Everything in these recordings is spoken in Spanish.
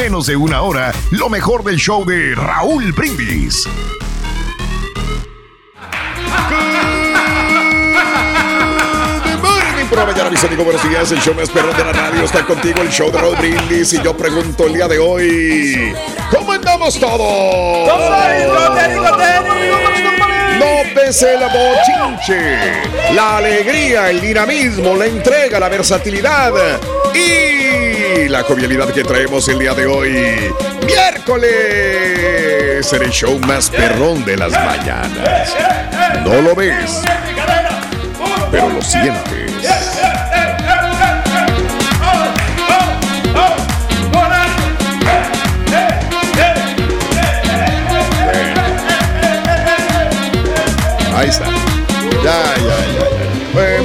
menos de una hora lo mejor del show de Raúl Brindis. Por la mañana, mis amigos, buenos días. El show más perrón de la radio está contigo, el show de Raúl Brindis. Y yo pregunto el día de hoy: ¿Cómo andamos todos? No pese el bochinche, la alegría, el dinamismo, la entrega, la versatilidad y la jovialidad que traemos el día de hoy. Miércoles en el show más perrón de las mañanas. No lo ves, pero lo sientes. Ahí está.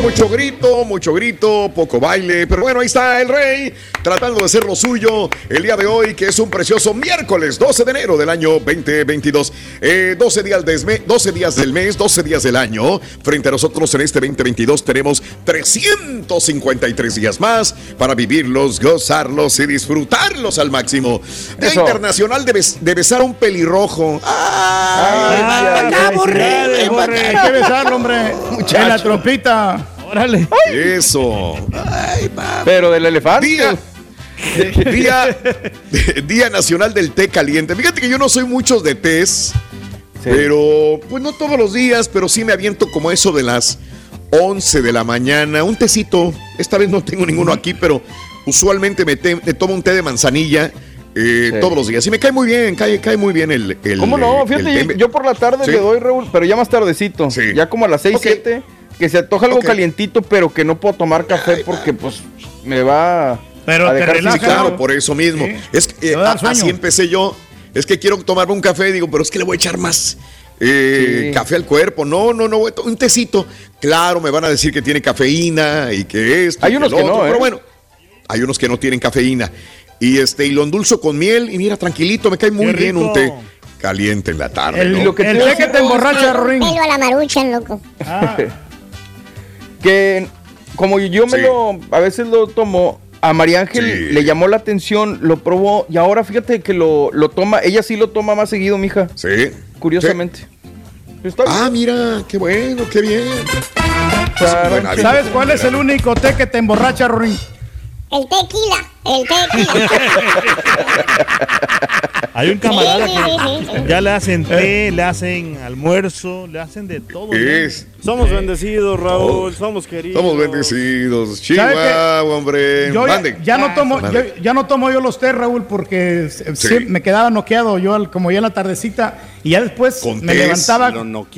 Mucho grito, mucho grito, poco baile, pero bueno, ahí está el rey tratando de hacer lo suyo el día de hoy, que es un precioso miércoles 12 de enero del año 2022. Eh, 12, días del mes, 12 días del mes, 12 días del año. Frente a nosotros en este 2022 tenemos 353 días más para vivirlos, gozarlos y disfrutarlos al máximo. Día Eso. Internacional de, bes- de besar a un pelirrojo. Ay, ¡Ay! ya, borré, borré. Hay que besarlo, hombre. En la trompita. Órale. Eso. Pero del elefante. Día, día, día Nacional del Té Caliente. Fíjate que yo no soy muchos de tés, pero pues no todos los días, pero sí me aviento como eso de las 11 de la mañana. Un tecito. Esta vez no tengo ninguno aquí, pero usualmente me, te- me tomo un té de manzanilla. eh, Sí. Todos los días. Y me cae muy bien, cae, cae muy bien el. el ¿Cómo no? Fíjate, yo por la tarde Sí. le doy, Raúl, pero ya más tardecito. Sí. Ya como a las 6, Ok. 7, que se antoja algo calientito, pero que no puedo tomar café porque pues me va Pero a te dejar relaja, claro, por eso mismo. Sí. Es que, eh, así empecé yo. Es que quiero tomarme un café, digo, pero es que le voy a echar más eh, Sí. café al cuerpo. No, no, no, un tecito. Claro, me van a decir que tiene cafeína y que esto. y Hay unos que no, ¿eh? Pero bueno, hay unos que no tienen cafeína. Y este, y lo endulzo con miel y mira, tranquilito, me cae muy Qué bien un té rico. caliente en la tarde. El, ¿no? lo que el te que te emborracha, Ring. Pelo a la maruchan, loco. Ah, Que como yo me Sí. lo, a veces lo tomo, a María Ángel Sí. le llamó la atención, lo probó y ahora fíjate que lo, lo toma, ella sí lo toma más seguido, mija, Sí. curiosamente. Sí. Ah, mira, qué bueno, qué bien. ¿Sabes cuál es el único té que te emborracha, Ring? El tequila, el tequila. Hay un camarada que ya le hacen té, le hacen almuerzo, le hacen de todo. Somos bendecidos, Raúl, somos queridos. Somos bendecidos. Chihuahua, hombre. Yo ya, no tomo, yo- ya no tomo yo los té, Raúl, porque s- Sí. sí, me quedaba noqueado yo al- como ya en la tardecita y ya después ¿Con me tés? levantaba.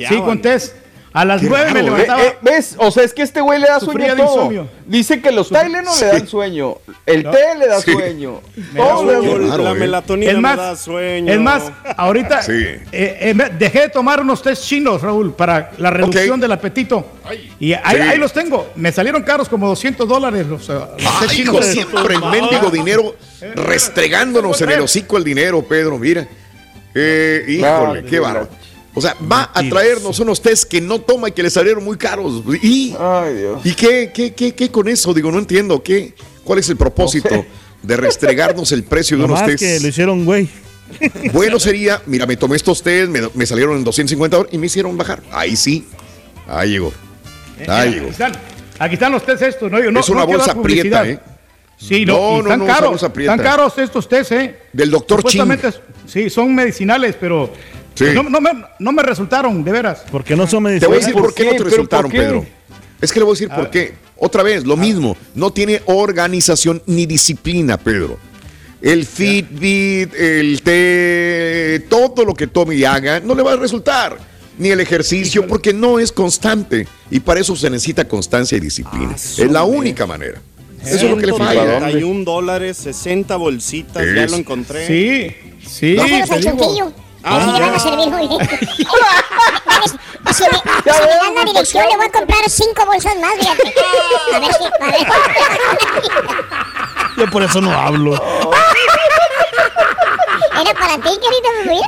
Sí, con tés. A las Qué nueve me raro, ¿eh? levantaba. Eh, eh, ¿Ves? O sea, es que este güey le da Sufría sueño todo. Dice que los Tylenol le dan sueño. El té le da Sí. sueño. Me Todo da le da sueño. Claro, la eh. melatonina Es me da sueño. es más, ahorita Sí. eh, eh, dejé de tomar unos tés chinos, Raúl, para la reducción del apetito. Y ahí, Sí. ahí los tengo. Me salieron caros como 200 dólares los, los tés chinos. hijo, siempre el mendigo dinero restregándonos en el hocico el dinero, Pedro, mira. Eh, híjole, Ah, qué bárbaro. O sea, va a traernos unos test que no toma y que le salieron muy caros. ¿Y, Ay, Dios. ¿y qué, qué, qué, qué con eso? Digo, no entiendo. ¿qué, ¿Cuál es el propósito No sé. de restregarnos el precio de unos test? que lo hicieron, güey. Bueno sería, mira, me tomé estos test, me, me salieron en 250 dólares y me hicieron bajar. Ahí sí. Ahí llegó. Ahí Mira, llegó. aquí, están, aquí están los tés estos, ¿no? Yo no es una no bolsa prieta, ¿eh? Sí, No, no, están no, caros. bolsa prieta. Están caros estos tés, ¿eh? Del doctor Ching. Sí, son medicinales, pero Sí. no, no me, no me resultaron, de veras. Porque no son Te medicinas. voy a decir ¿Por por qué no te ¿Pero resultaron, qué? Pedro. Es que le voy a decir por qué. Otra vez, lo mismo. No tiene organización ni disciplina, Pedro. El Fitbit, el té, todo lo que tome y haga, no le va a resultar. Ni el ejercicio, porque no es constante. Y para eso se necesita constancia y disciplina. Ah, es la única manera. Eso es lo que le falla. 31 dólares, 60 bolsitas, ya lo encontré. Sí, sí, Ah, le van a servir muy bien. Si me, si me dan la dirección, le voy a comprar cinco bolsas más, fíjate. A ver si. A ver. Yo por eso no hablo. Era para ti, querido bebé.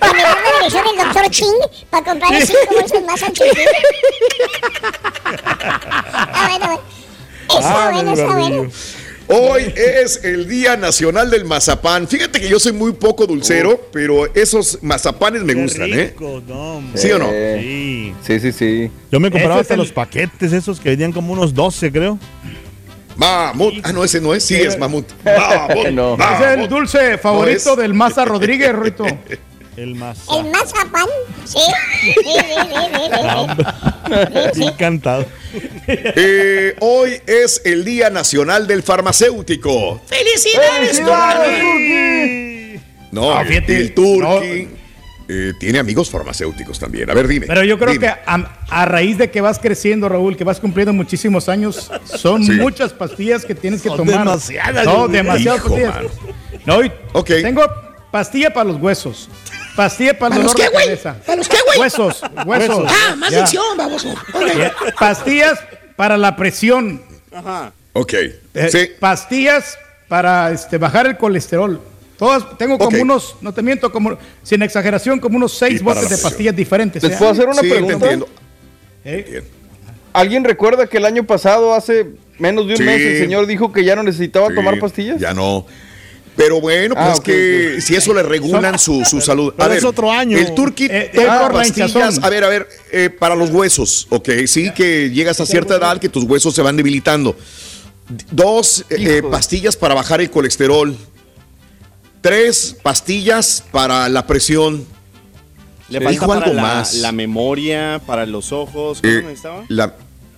Que me dan la dirección del doctor Ching para comprarle cinco bolsas más al. Ah, bueno, bueno. Está Ah, bueno, está bueno. Hoy es el Día Nacional del Mazapán. Fíjate que yo soy muy poco dulcero, pero esos mazapanes me Qué gustan, ¿eh? no. ¿Sí o no? Sí. Sí, sí, sí. Yo me compraba hasta el- los paquetes esos que vendían como unos 12, creo. Mamut. Ah, no, ese no es. Sí, es mamut. Mamut. No. Ese es el mamut. dulce favorito No del Maza Rodríguez, Rito. El más. El mazapán. Sí. Sí, sí, sí, sí, sí, sí. Encantado. Eh, hoy es el Día Nacional del Farmacéutico. ¡Felicidades, No, Ah, el, fíjate, el Turqui eh, tiene amigos farmacéuticos también. A ver, dime. Pero yo creo dime. que a, a raíz de que vas creciendo, Raúl, que vas cumpliendo muchísimos años, son Sí. muchas pastillas que tienes que Son tomar. demasiadas, No, demasiadas Hijo, pastillas. mano. No, y Ok. Tengo pastilla para los huesos. Pastilla para el dolor de cabeza. ¿Para los qué, güey? Huesos, huesos. Ah, más dicción, vamos. Pastillas para la presión. Ajá. Ok. Eh, sí. Pastillas para este, bajar el colesterol. Todas, tengo como unos, no te miento, como, sin exageración, como unos seis botes de presión. pastillas diferentes. ¿Les ¿eh? puedo hacer una Sí, te pregunta? entiendo. ¿Eh? ¿Alguien recuerda que el año pasado, hace menos de un Sí. mes, el señor dijo que ya no necesitaba Sí, tomar pastillas? Ya no. Pero bueno, pues Ah, que si eso le regulan su, su salud. pero es otro año. El Turqui Eh, pastillas. A ver, a ver, eh, para los huesos, ok. Sí, que llegas a cierta edad que tus huesos se van debilitando. Dos eh, de- pastillas para bajar el colesterol. Tres pastillas para la presión. Le falta para algo la, más. la memoria, para los ojos. ¿Cómo Eh, necesitaba? la,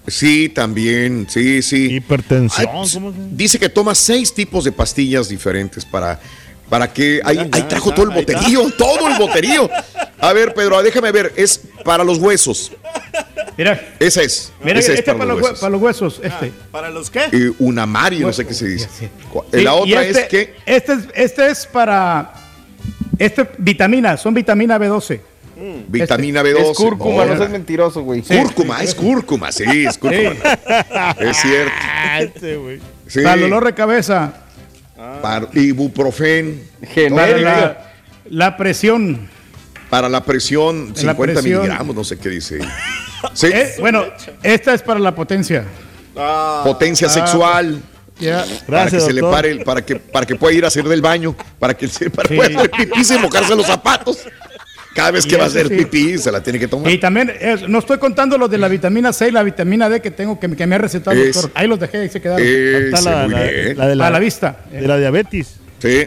sí, también, sí, sí. Hipertensión. Ay, pues, ¿cómo se- dice que toma seis tipos de pastillas diferentes para, para que. Ahí, Ya, ahí trajo ya, todo el boterío, todo el boterío. A ver, Pedro, déjame ver. Es para los huesos. Mira, Esa es. mira esa este es para, los hue- huesos. para los huesos. Este. ¿Para los qué? Eh, una Mari, no sé qué se dice. Sí. Cu- Sí, La otra este- es que. Este es, este es para. Este, vitamina, son vitamina B12. Vitamina este, B12. Es cúrcuma, no Oh, seas mentiroso, güey. Cúrcuma, es cúrcuma, sí, es cúrcuma. Es cierto. Ah, este. Sí, Para el dolor de cabeza. para ibuprofen. Para Genérica. la, la presión. Para la presión, 50 La presión. miligramos, no sé qué dice. Sí, Eh, bueno, esta es para la potencia. potencia sexual. Ya. para que Gracias, se le pare, el- para que, para que pueda ir a hacer del baño, para que se para Sí. pueda hacer pipí sin mojarse los zapatos. Cada vez que Y va a hacer sí. pipí, se la tiene que tomar. Y también, es- no estoy contando los de la vitamina C y la vitamina D que tengo que, que me ha recetado el Es- doctor. Ahí los dejé, ahí se quedaron. Ese, la, muy la- bien. la de la, la vista. De la diabetes. Sí.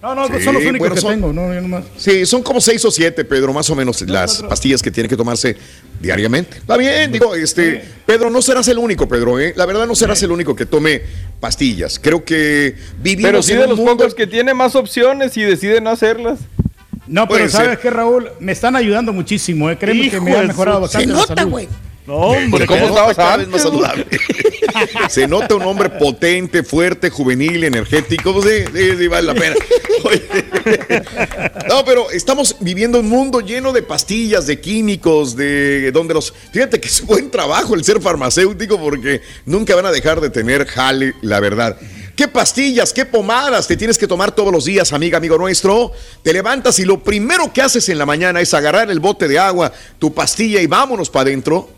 No, no, Sí, son los únicos bueno, que son- tengo. No, yo nomás. Sí, son como seis o siete, Pedro, más o menos las pastillas que tiene que tomarse diariamente. Está bien, digo, este, Pedro, no serás el único, Pedro, ¿eh? La verdad no serás el único que tome pastillas. Creo que vivimos Pero sí en de los mundo- pocos que tiene más opciones y decide no hacerlas. No, Puede pero ¿sabes ser. qué, Raúl? Me están ayudando muchísimo. Eh. Créeme que me ha mejorado bastante. la salud. No, hombre. ¿Cómo ¿cómo está estabas cada vez más antes, saludable? Se nota un hombre potente, fuerte, juvenil, energético. Sí, sí, sí, vale la pena. Oye. No, pero estamos viviendo un mundo lleno de pastillas, de químicos, de donde los. Fíjate que es buen trabajo el ser farmacéutico porque nunca van a dejar de tener jale, la verdad. ¿Qué pastillas, qué pomadas te tienes que tomar todos los días, amiga, amigo nuestro? Te levantas y lo primero que haces en la mañana es agarrar el bote de agua, tu pastilla y vámonos para adentro.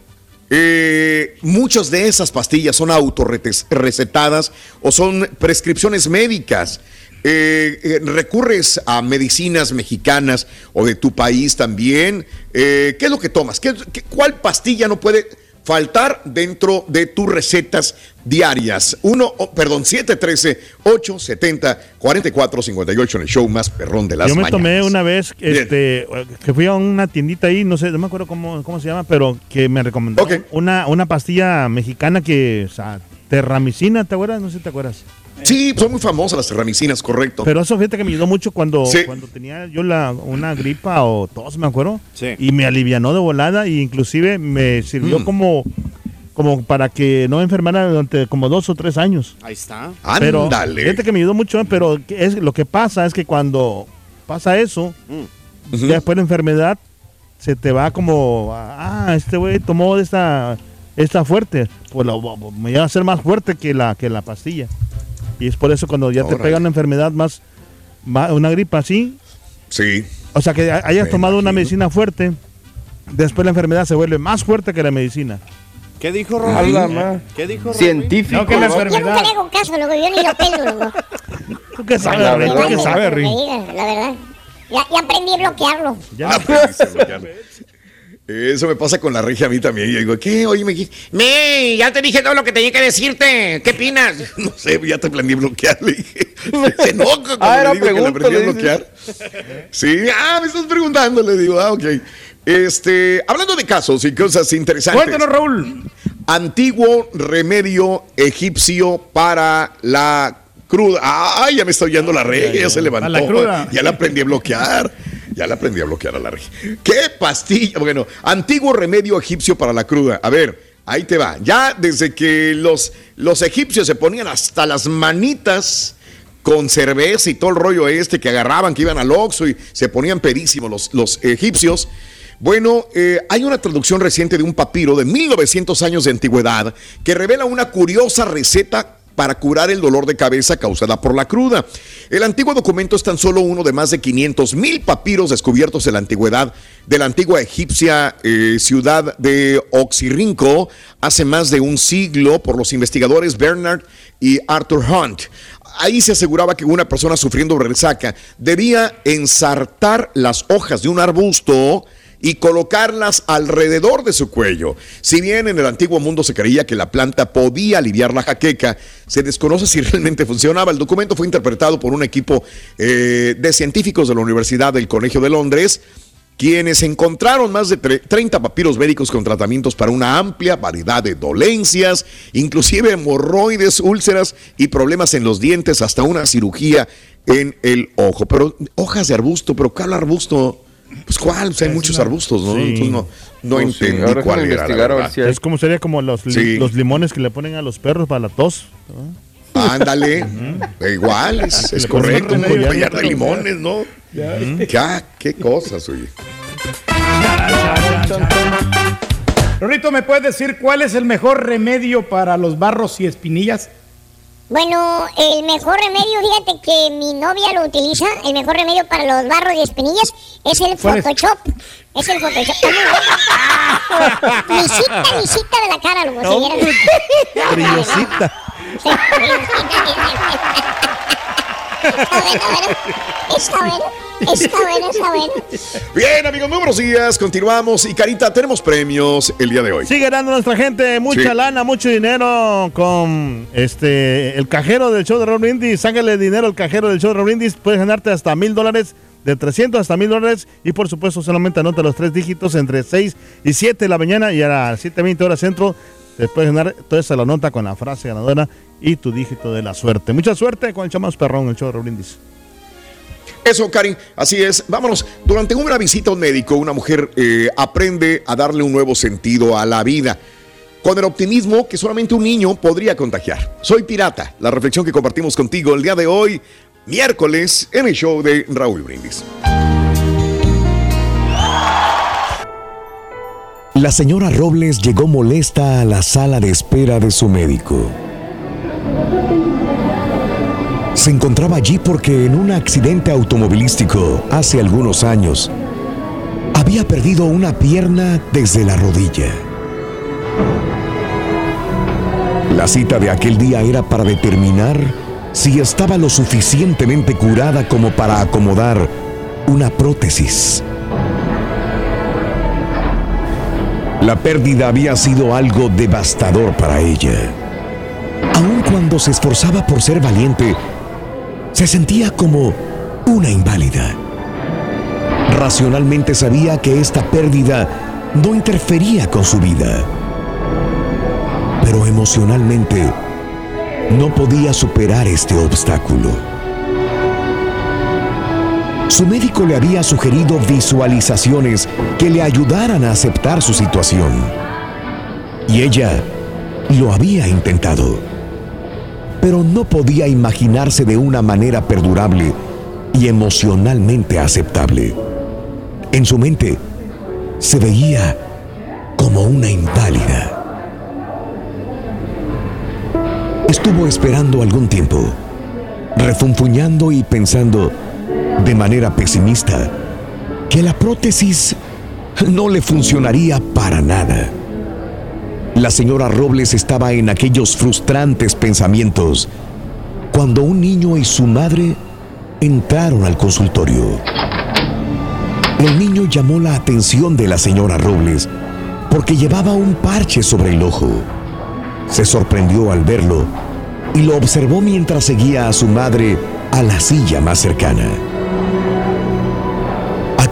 Eh, muchas de esas pastillas son autorrecetadas o son prescripciones médicas. Eh, eh, recurres a medicinas mexicanas o de tu país también. ¿Qué es lo que tomas? ¿Qué- qué- ¿Cuál pastilla no puede faltar dentro de tus recetas diarias? Uno, oh, perdón, 713-870-4458 en el show más perrón de las Yo me mañanas. tomé una vez este, que fui a una tiendita ahí, no sé, no me acuerdo cómo, cómo se llama, pero que me recomendó Ok. una, una pastilla mexicana que, o sea, terramicina, ¿te acuerdas? No sé si te acuerdas. Sí, son muy famosas las terramicinas, correcto. Pero eso fíjate que me ayudó mucho cuando, Sí. cuando tenía yo la, una gripa o tos, me acuerdo. Sí. Y me alivianó de volada e inclusive me sirvió Mm. como, como para que no enfermara durante como dos o tres años. Ahí está. Pero Ándale. fíjate que me ayudó mucho, ¿eh? pero es, lo que pasa es que cuando pasa eso, ya después la enfermedad se te va como, ah, este güey tomó esta, esta fuerte, pues lo, me va a ser más fuerte que la, que la pastilla. Y es por eso cuando ya te pega una enfermedad más, más- una gripa así, Sí. o sea que hayas Me tomado una medicina fuerte, después la enfermedad se vuelve más fuerte que la medicina. ¿Qué dijo A Robin? ¿Qué dijo Robin? Científico. No, que la ¿no? Yo nunca enfermedad. le hago caso, loco. Yo ni lo pelo, loco. ¿Tú qué sabes, la? ¿Tú qué sabes, Rin? La verdad. Ya, ya aprendí a bloquearlo. Ya. Aprendiste a bloquearlo. Eso me pasa con la regia a mí también. Yo digo, ¿qué? Oye, me dijiste, Me, ya te dije todo lo que tenía que decirte. ¿Qué opinas? no sé, ya te aprendí a bloquear. Le dije, se enoja cuando Ah, era le digo que pregunta, aprendí a le bloquear. Sí, ah, me estás preguntando, le digo, ah, ok. Este, hablando de casos y cosas interesantes. Cuéntanos, Raúl. Antiguo remedio egipcio para la cruda. Ay, ya me está oyendo la regia, ya se levantó. la cruda. Ya la aprendí a bloquear. Ya la aprendí a bloquear a la regia. ¿Qué pastilla? Bueno, antiguo remedio egipcio para la cruda. A ver, ahí te va. Ya desde que los, los egipcios se ponían hasta las manitas con cerveza y todo el rollo este que agarraban, que iban al Oxxo y se ponían pedísimos los, los egipcios. Bueno, eh, hay una traducción reciente de un papiro de 1900 años de antigüedad que revela una curiosa receta para curar el dolor de cabeza causada por la cruda. El antiguo documento es tan solo uno de más de 500 mil papiros descubiertos en la antigüedad de la antigua egipcia eh, ciudad de Oxirrinco hace más de un siglo por los investigadores Bernard y Arthur Hunt. Ahí se aseguraba que una persona sufriendo resaca debía ensartar las hojas de un arbusto y colocarlas alrededor de su cuello. Si bien en el antiguo mundo se creía que la planta podía aliviar la jaqueca, se desconoce si realmente funcionaba. El documento fue interpretado por un equipo eh, de científicos de la Universidad del Colegio de Londres, quienes encontraron más de tre- 30 papiros médicos con tratamientos para una amplia variedad de dolencias, inclusive hemorroides, úlceras y problemas en los dientes, hasta una cirugía en el ojo. Pero hojas de arbusto, pero ¿cuál arbusto? Pues cuál, O sea, hay muchos arbustos, ¿no? Sí. Entonces no, no Pues sí, entendí ahora cuál era. la verdad. si hay. Es como sería como los, li- Sí. los limones que le ponen a los perros para la tos. ¿no? Ándale, igual, es, es Le ponen correcto, un un collar. collar de limones, ¿no? ¿Qué, ah, qué cosas, oye. Rorito, ¿me puedes decir cuál es el mejor remedio para los barros y espinillas? Bueno, el mejor remedio, fíjate que mi novia lo utiliza, el mejor remedio para los barros y espinillas es el ¿Cuál es? Photoshop. Es el Photoshop. Lisita, lisita de la cara, si. Brillosita. Sí, bueno, bueno. Está bueno. Está bueno, está bueno. Bien, amigos, muy buenos días. Continuamos. Y Carita, tenemos premios el día de hoy. Sigue dando nuestra gente mucha Sí. lana, mucho dinero con este el cajero del show de Raúl Brindis. Sácale dinero al cajero del show de Raúl Brindis. Puedes ganarte hasta mil dólares, de 300 hasta mil dólares. Y por supuesto, solamente anota los tres dígitos entre 6 y 7 de la mañana y a las 7:20 horas centro. Te puedes ganar toda esa la nota con la frase ganadora y tu dígito de la suerte. Mucha suerte con el show más perrón, el show de Raúl Brindis. Eso, Karin, así es. Vámonos. Durante una visita a un médico, una mujer eh, aprende a darle un nuevo sentido a la vida. Con el optimismo que solamente un niño podría contagiar. Soy Pirata, la reflexión que compartimos contigo el día de hoy, miércoles, en el show de Raúl Brindis. La señora Robles llegó molesta a la sala de espera de su médico. Se encontraba allí porque en un accidente automovilístico hace algunos años había perdido una pierna desde la rodilla. La cita de aquel día era para determinar si estaba lo suficientemente curada como para acomodar una prótesis. La pérdida había sido algo devastador para ella. Aun cuando se esforzaba por ser valiente, se sentía como una inválida. Racionalmente sabía que esta pérdida no interfería con su vida, pero emocionalmente no podía superar este obstáculo. Su médico le había sugerido visualizaciones que le ayudaran a aceptar su situación. Y ella lo había intentado, pero no podía imaginarse de una manera perdurable y emocionalmente aceptable. En su mente se veía como una inválida. Estuvo esperando algún tiempo, refunfuñando y pensando de manera pesimista que la prótesis no le funcionaría para nada. La señora Robles estaba en aquellos frustrantes pensamientos cuando un niño y su madre entraron al consultorio. El niño llamó la atención de la señora Robles porque llevaba un parche sobre el ojo. Se sorprendió al verlo y lo observó mientras seguía a su madre a la silla más cercana.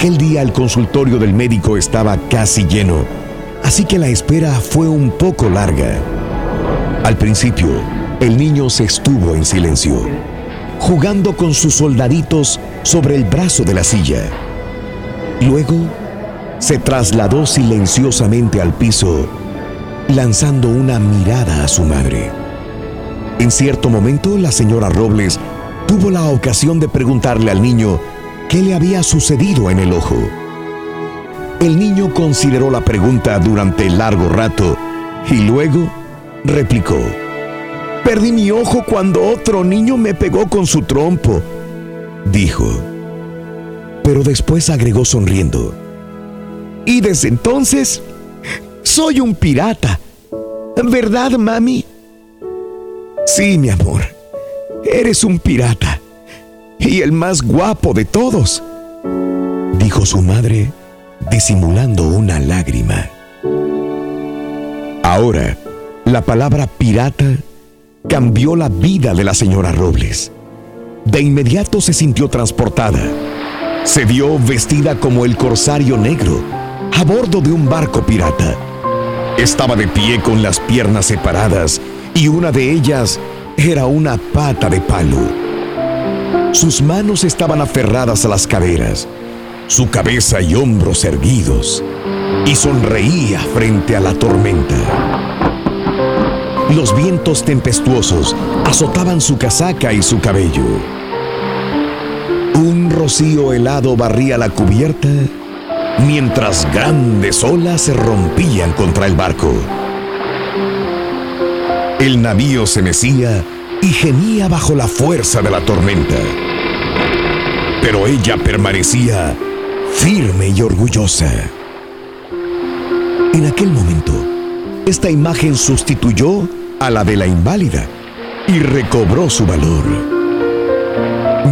Aquel día el consultorio del médico estaba casi lleno, así que la espera fue un poco larga. Al principio, el niño se estuvo en silencio, jugando con sus soldaditos sobre el brazo de la silla. Luego, se trasladó silenciosamente al piso, lanzando una mirada a su madre. En cierto momento, la señora Robles tuvo la ocasión de preguntarle al niño qué le había sucedido en el ojo. El niño consideró la pregunta durante largo rato y luego replicó, Perdí mi ojo cuando otro niño me pegó con su trompo, dijo. Pero después agregó sonriendo, y desde entonces soy un pirata. ¿Verdad, mami? Sí, mi amor. Eres un pirata. Y el más guapo de todos. Dijo su madre, disimulando una lágrima. Ahora, la palabra pirata cambió la vida de la señora Robles. De inmediato se sintió transportada. Se vio vestida como el corsario negro a bordo de un barco pirata. Estaba de pie con las piernas separadas y una de ellas era una pata de palo. Sus manos estaban aferradas a las caderas, su cabeza y hombros erguidos, y sonreía frente a la tormenta. Los vientos tempestuosos azotaban su casaca y su cabello. Un rocío helado barría la cubierta mientras grandes olas se rompían contra el barco. El navío se mecía y gemía bajo la fuerza de la tormenta. Pero ella permanecía firme y orgullosa. En aquel momento, esta imagen sustituyó a la de la inválida y recobró su valor.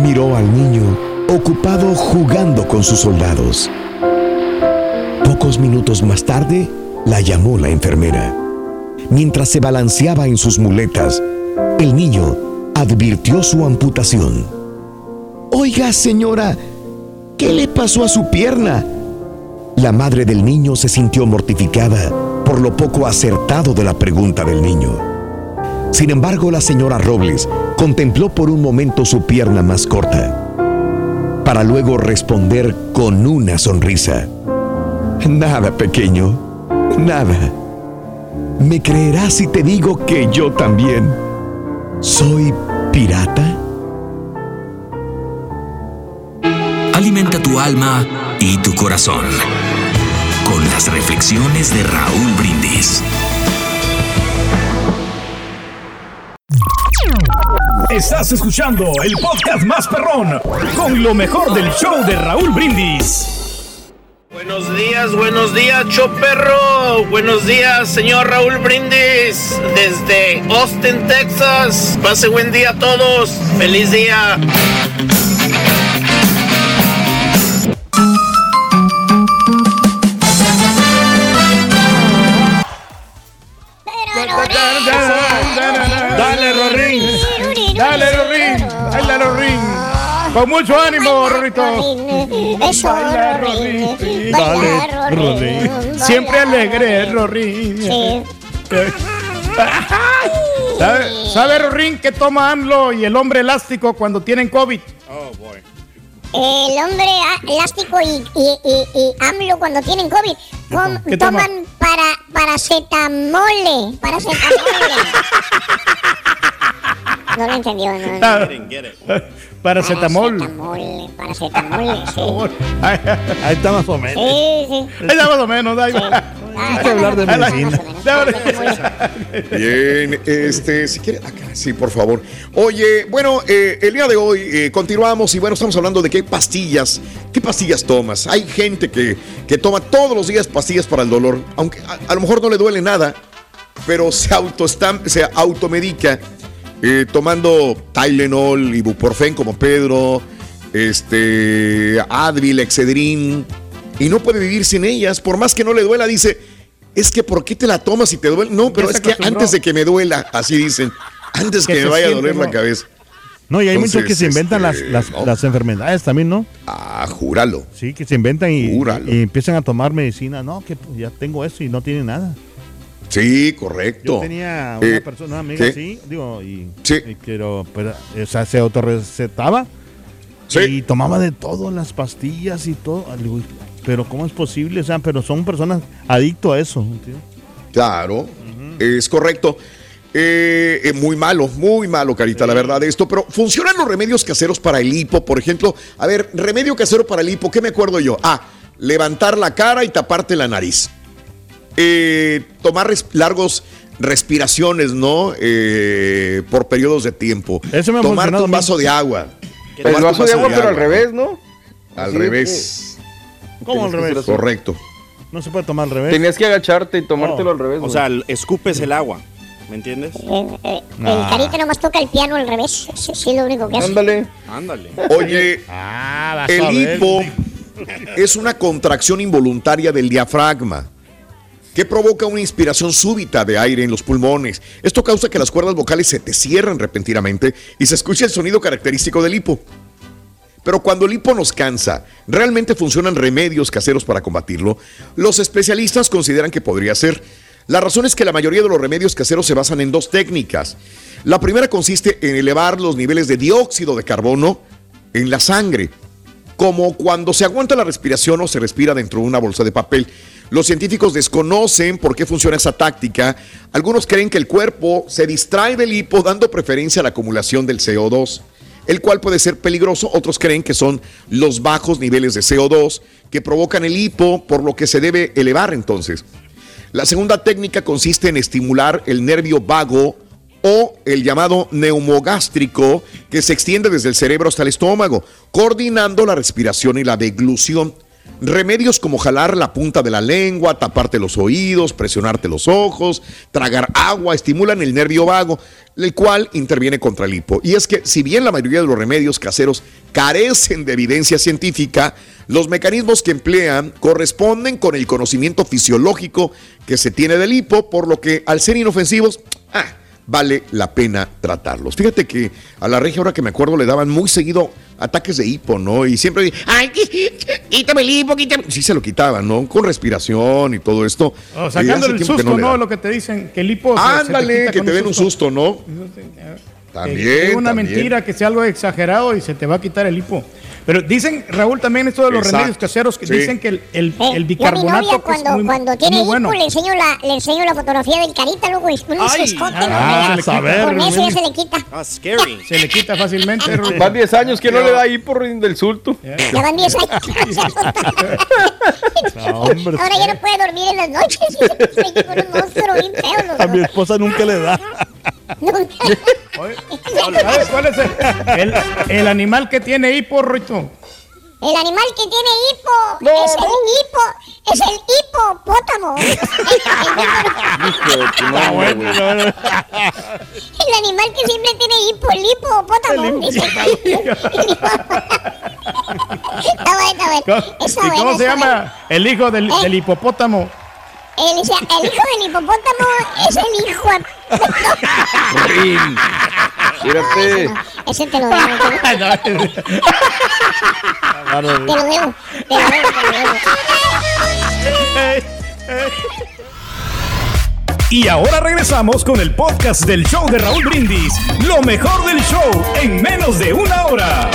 Miró al niño ocupado jugando con sus soldados. Pocos minutos más tarde, la llamó la enfermera. Mientras se balanceaba en sus muletas, el niño advirtió su amputación. Oiga, señora, ¿qué le pasó a su pierna? La madre del niño se sintió mortificada por lo poco acertado de la pregunta del niño. Sin embargo, la señora Robles contempló por un momento su pierna más corta, para luego responder con una sonrisa. Nada, pequeño, nada. ¿Me creerás si te digo que yo también soy pirata? Alimenta tu alma y tu corazón con las reflexiones de Raúl Brindis. Estás escuchando el podcast más perrón con lo mejor del show de Raúl Brindis. Buenos días, buenos días, Choperro. Buenos días, señor Raúl Brindis, desde Austin, Texas. Pase buen día a todos. Feliz día. Con mucho ánimo, Rorrito. Eso, Baila, Rorín. Rorín. Baila, Rorín. Siempre alegre, Rorín. Sí. ¿Sabe, ¿Sabe, Rorín, que toma AMLO y el hombre elástico cuando tienen COVID? Oh, boy. el hombre elástico y, y, y, y AMLO cuando tienen COVID com- ¿Qué toma? toman para paracetamole. Paracetamole. no lo entendió, no. no. Ah. Paracetamol. Sí. Ay, Ahí está más o menos. Sí, sí. Ahí ya más o menos, va. Ah, Hay que hablar de menos, medicina. Bien, este, si quiere, acá, sí, por favor. Oye, bueno, eh, el día de hoy eh, continuamos y bueno, estamos hablando de qué pastillas, qué pastillas tomas. Hay gente que, que toma todos los días pastillas para el dolor, aunque a, a lo mejor no le duele nada, pero se, autoestam- se automedica eh, tomando Tylenol, Ibuprofen como Pedro, este, Advil, Excedrin, y no puede vivir sin ellas, por más que no le duela, dice, es que ¿por qué te la tomas si te duele? No, pero es que antes de que me duela, así dicen, antes Que que, me vaya a doler la cabeza. No, y hay Entonces, muchos que se inventan este, las, las, no. las enfermedades también, ¿no? Ah, júralo. Sí, que se inventan y, y empiezan a tomar medicina. No, que pues, ya tengo eso y no tiene nada. Sí, correcto. Yo tenía una Eh, persona, una amiga digo, y, Sí. y pero, pero, o sea, se autorrecetaba Sí. y tomaba de todo, las pastillas y todo. Pero ¿cómo es posible? O sea, pero son personas adictos a eso. Claro, es correcto. Eh, eh, muy malo, muy malo, Carita, la verdad, esto. Pero funcionan los remedios caseros para el hipo, por ejemplo. A ver, remedio casero para el hipo, ¿qué me acuerdo yo? Ah, levantar la cara y taparte la nariz. Eh, tomar res- largos respiraciones, ¿no? Eh, por periodos de tiempo. Eso me ha Tomarte un vaso de agua. El vaso de agua, pero al revés, ¿no? Al Así revés. ¿Cómo al revés? Correcto. No se puede tomar al revés. Tenías que agacharte y tomártelo al revés. O sea, el- escupes el agua. ¿Me entiendes? Eh, eh, Ah. El carita nomás toca el piano al revés. Sí, sí, lo único que hace. Ándale. Ándale. Oye, Ah, El hipo es una contracción involuntaria del diafragma que provoca una inspiración súbita de aire en los pulmones. Esto causa que las cuerdas vocales se te cierren repentinamente y se escuche el sonido característico del hipo. Pero cuando el hipo nos cansa, ¿realmente funcionan remedios caseros para combatirlo? Los especialistas consideran que podría ser. La razón es que la mayoría de los remedios caseros se basan en dos técnicas. La primera consiste en elevar los niveles de dióxido de carbono en la sangre, como cuando se aguanta la respiración o se respira dentro de una bolsa de papel. Los científicos desconocen por qué funciona esa táctica. Algunos creen que el cuerpo se distrae del hipo dando preferencia a la acumulación del CO2, el cual puede ser peligroso. Otros creen que son los bajos niveles de CO2 que provocan el hipo, por lo que se debe elevar entonces. La segunda técnica consiste en estimular el nervio vago o el llamado neumogástrico que se extiende desde el cerebro hasta el estómago, coordinando la respiración y la deglución. Remedios como jalar la punta de la lengua, taparte los oídos, presionarte los ojos, tragar agua, estimulan el nervio vago, el cual interviene contra el hipo. Y es que si bien la mayoría de los remedios caseros carecen de evidencia científica, los mecanismos que emplean corresponden con el conocimiento fisiológico que se tiene del hipo, por lo que al ser inofensivos, ah, vale la pena tratarlos. Fíjate que a la regia, ahora que me acuerdo, le daban muy seguido ataques de hipo, ¿no? Y siempre, ay, quítame el hipo, quítame. Sí se lo quitaban, ¿no? Con respiración y todo esto. Oh, hace el que susto, le ¿no? Lo que te dicen, que el hipo. se- se te Ándale, que te den un susto, ¿no? Que También. es una también. mentira, que sea algo exagerado y se te va a quitar el hipo. Pero dicen, Raúl, también esto de los Exacto, remedios caseros, que sí. dicen que el, el, Eh, el yo a mi bicarbonato novia que es cuando, muy, cuando tiene muy hipo bueno. le enseño la le enseño la fotografía del carita luego y un escote ah, ¿no? se le quita. con eso ya se le quita Ah, scary. Se le quita fácilmente. Raúl. Van 10 años que no le da hipo del sulto. ya van 10 años hombre. ahora ya no puede dormir en las noches Sueña con un monstruo bien feo A mi esposa nunca le da. Nunca. Oye, ¿Sabes cuál es el, el- el animal que tiene hipo, Rito? el animal que tiene hipo No, es no. el hipo es el hipopótamo el animal que siempre tiene hipo el hipopótamo dice. está bueno está bueno ¿Cómo- Está ¿Y bueno, cómo se llama el hijo del, Eh. del hipopótamo? El, o sea, el hijo del hipopótamo es el hijo. Rin. Mírate. Ese te lo debo. Te lo te lo debo. Te lo debo. Te lo debo. Y ahora regresamos con el podcast del show de Raúl Brindis. Lo mejor del show en menos de una hora.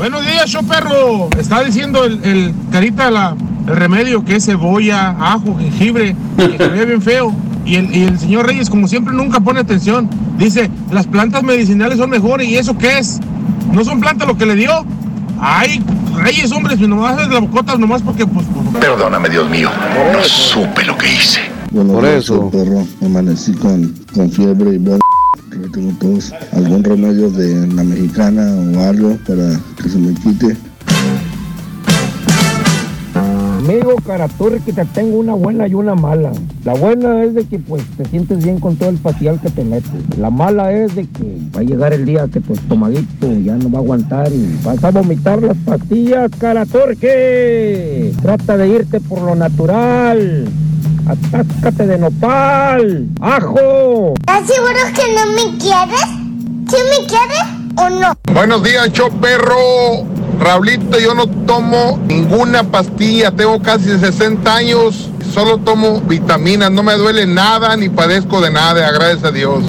Buenos días, show perro. Está diciendo el, el carita la, el remedio que es cebolla, ajo, jengibre, que se ve bien feo. Y el, y el señor Reyes, como siempre, nunca pone atención. Dice, las plantas medicinales son mejores. ¿Y eso qué es? ¿No son plantas lo que le dio? Ay, Reyes, hombre, si nomás es la bocota, nomás porque, pues... pues Perdóname, Dios mío. No supe lo que hice. Bueno, Por eso. perro. Amanecí con, con fiebre y tengo tos. ¿Algún remedio de la mexicana o algo para que se me quite? Amigo Caraturri, te tengo una buena y una mala. La buena es de que pues te sientes bien con todo el facial que te metes. La mala es de que va a llegar el día que tu estomaguito ya no va a aguantar y vas a vomitar las pastillas, Caraturque. Trata de irte por lo natural. Atáscate de nopal. ¡Ajo! ¿Estás seguro que no me quieres? ¿Sí me quieres o no? Buenos días, show perro. Raulito, yo no tomo ninguna pastilla, tengo casi 60 años, solo tomo vitaminas, no me duele nada ni padezco de nada, gracias a Dios.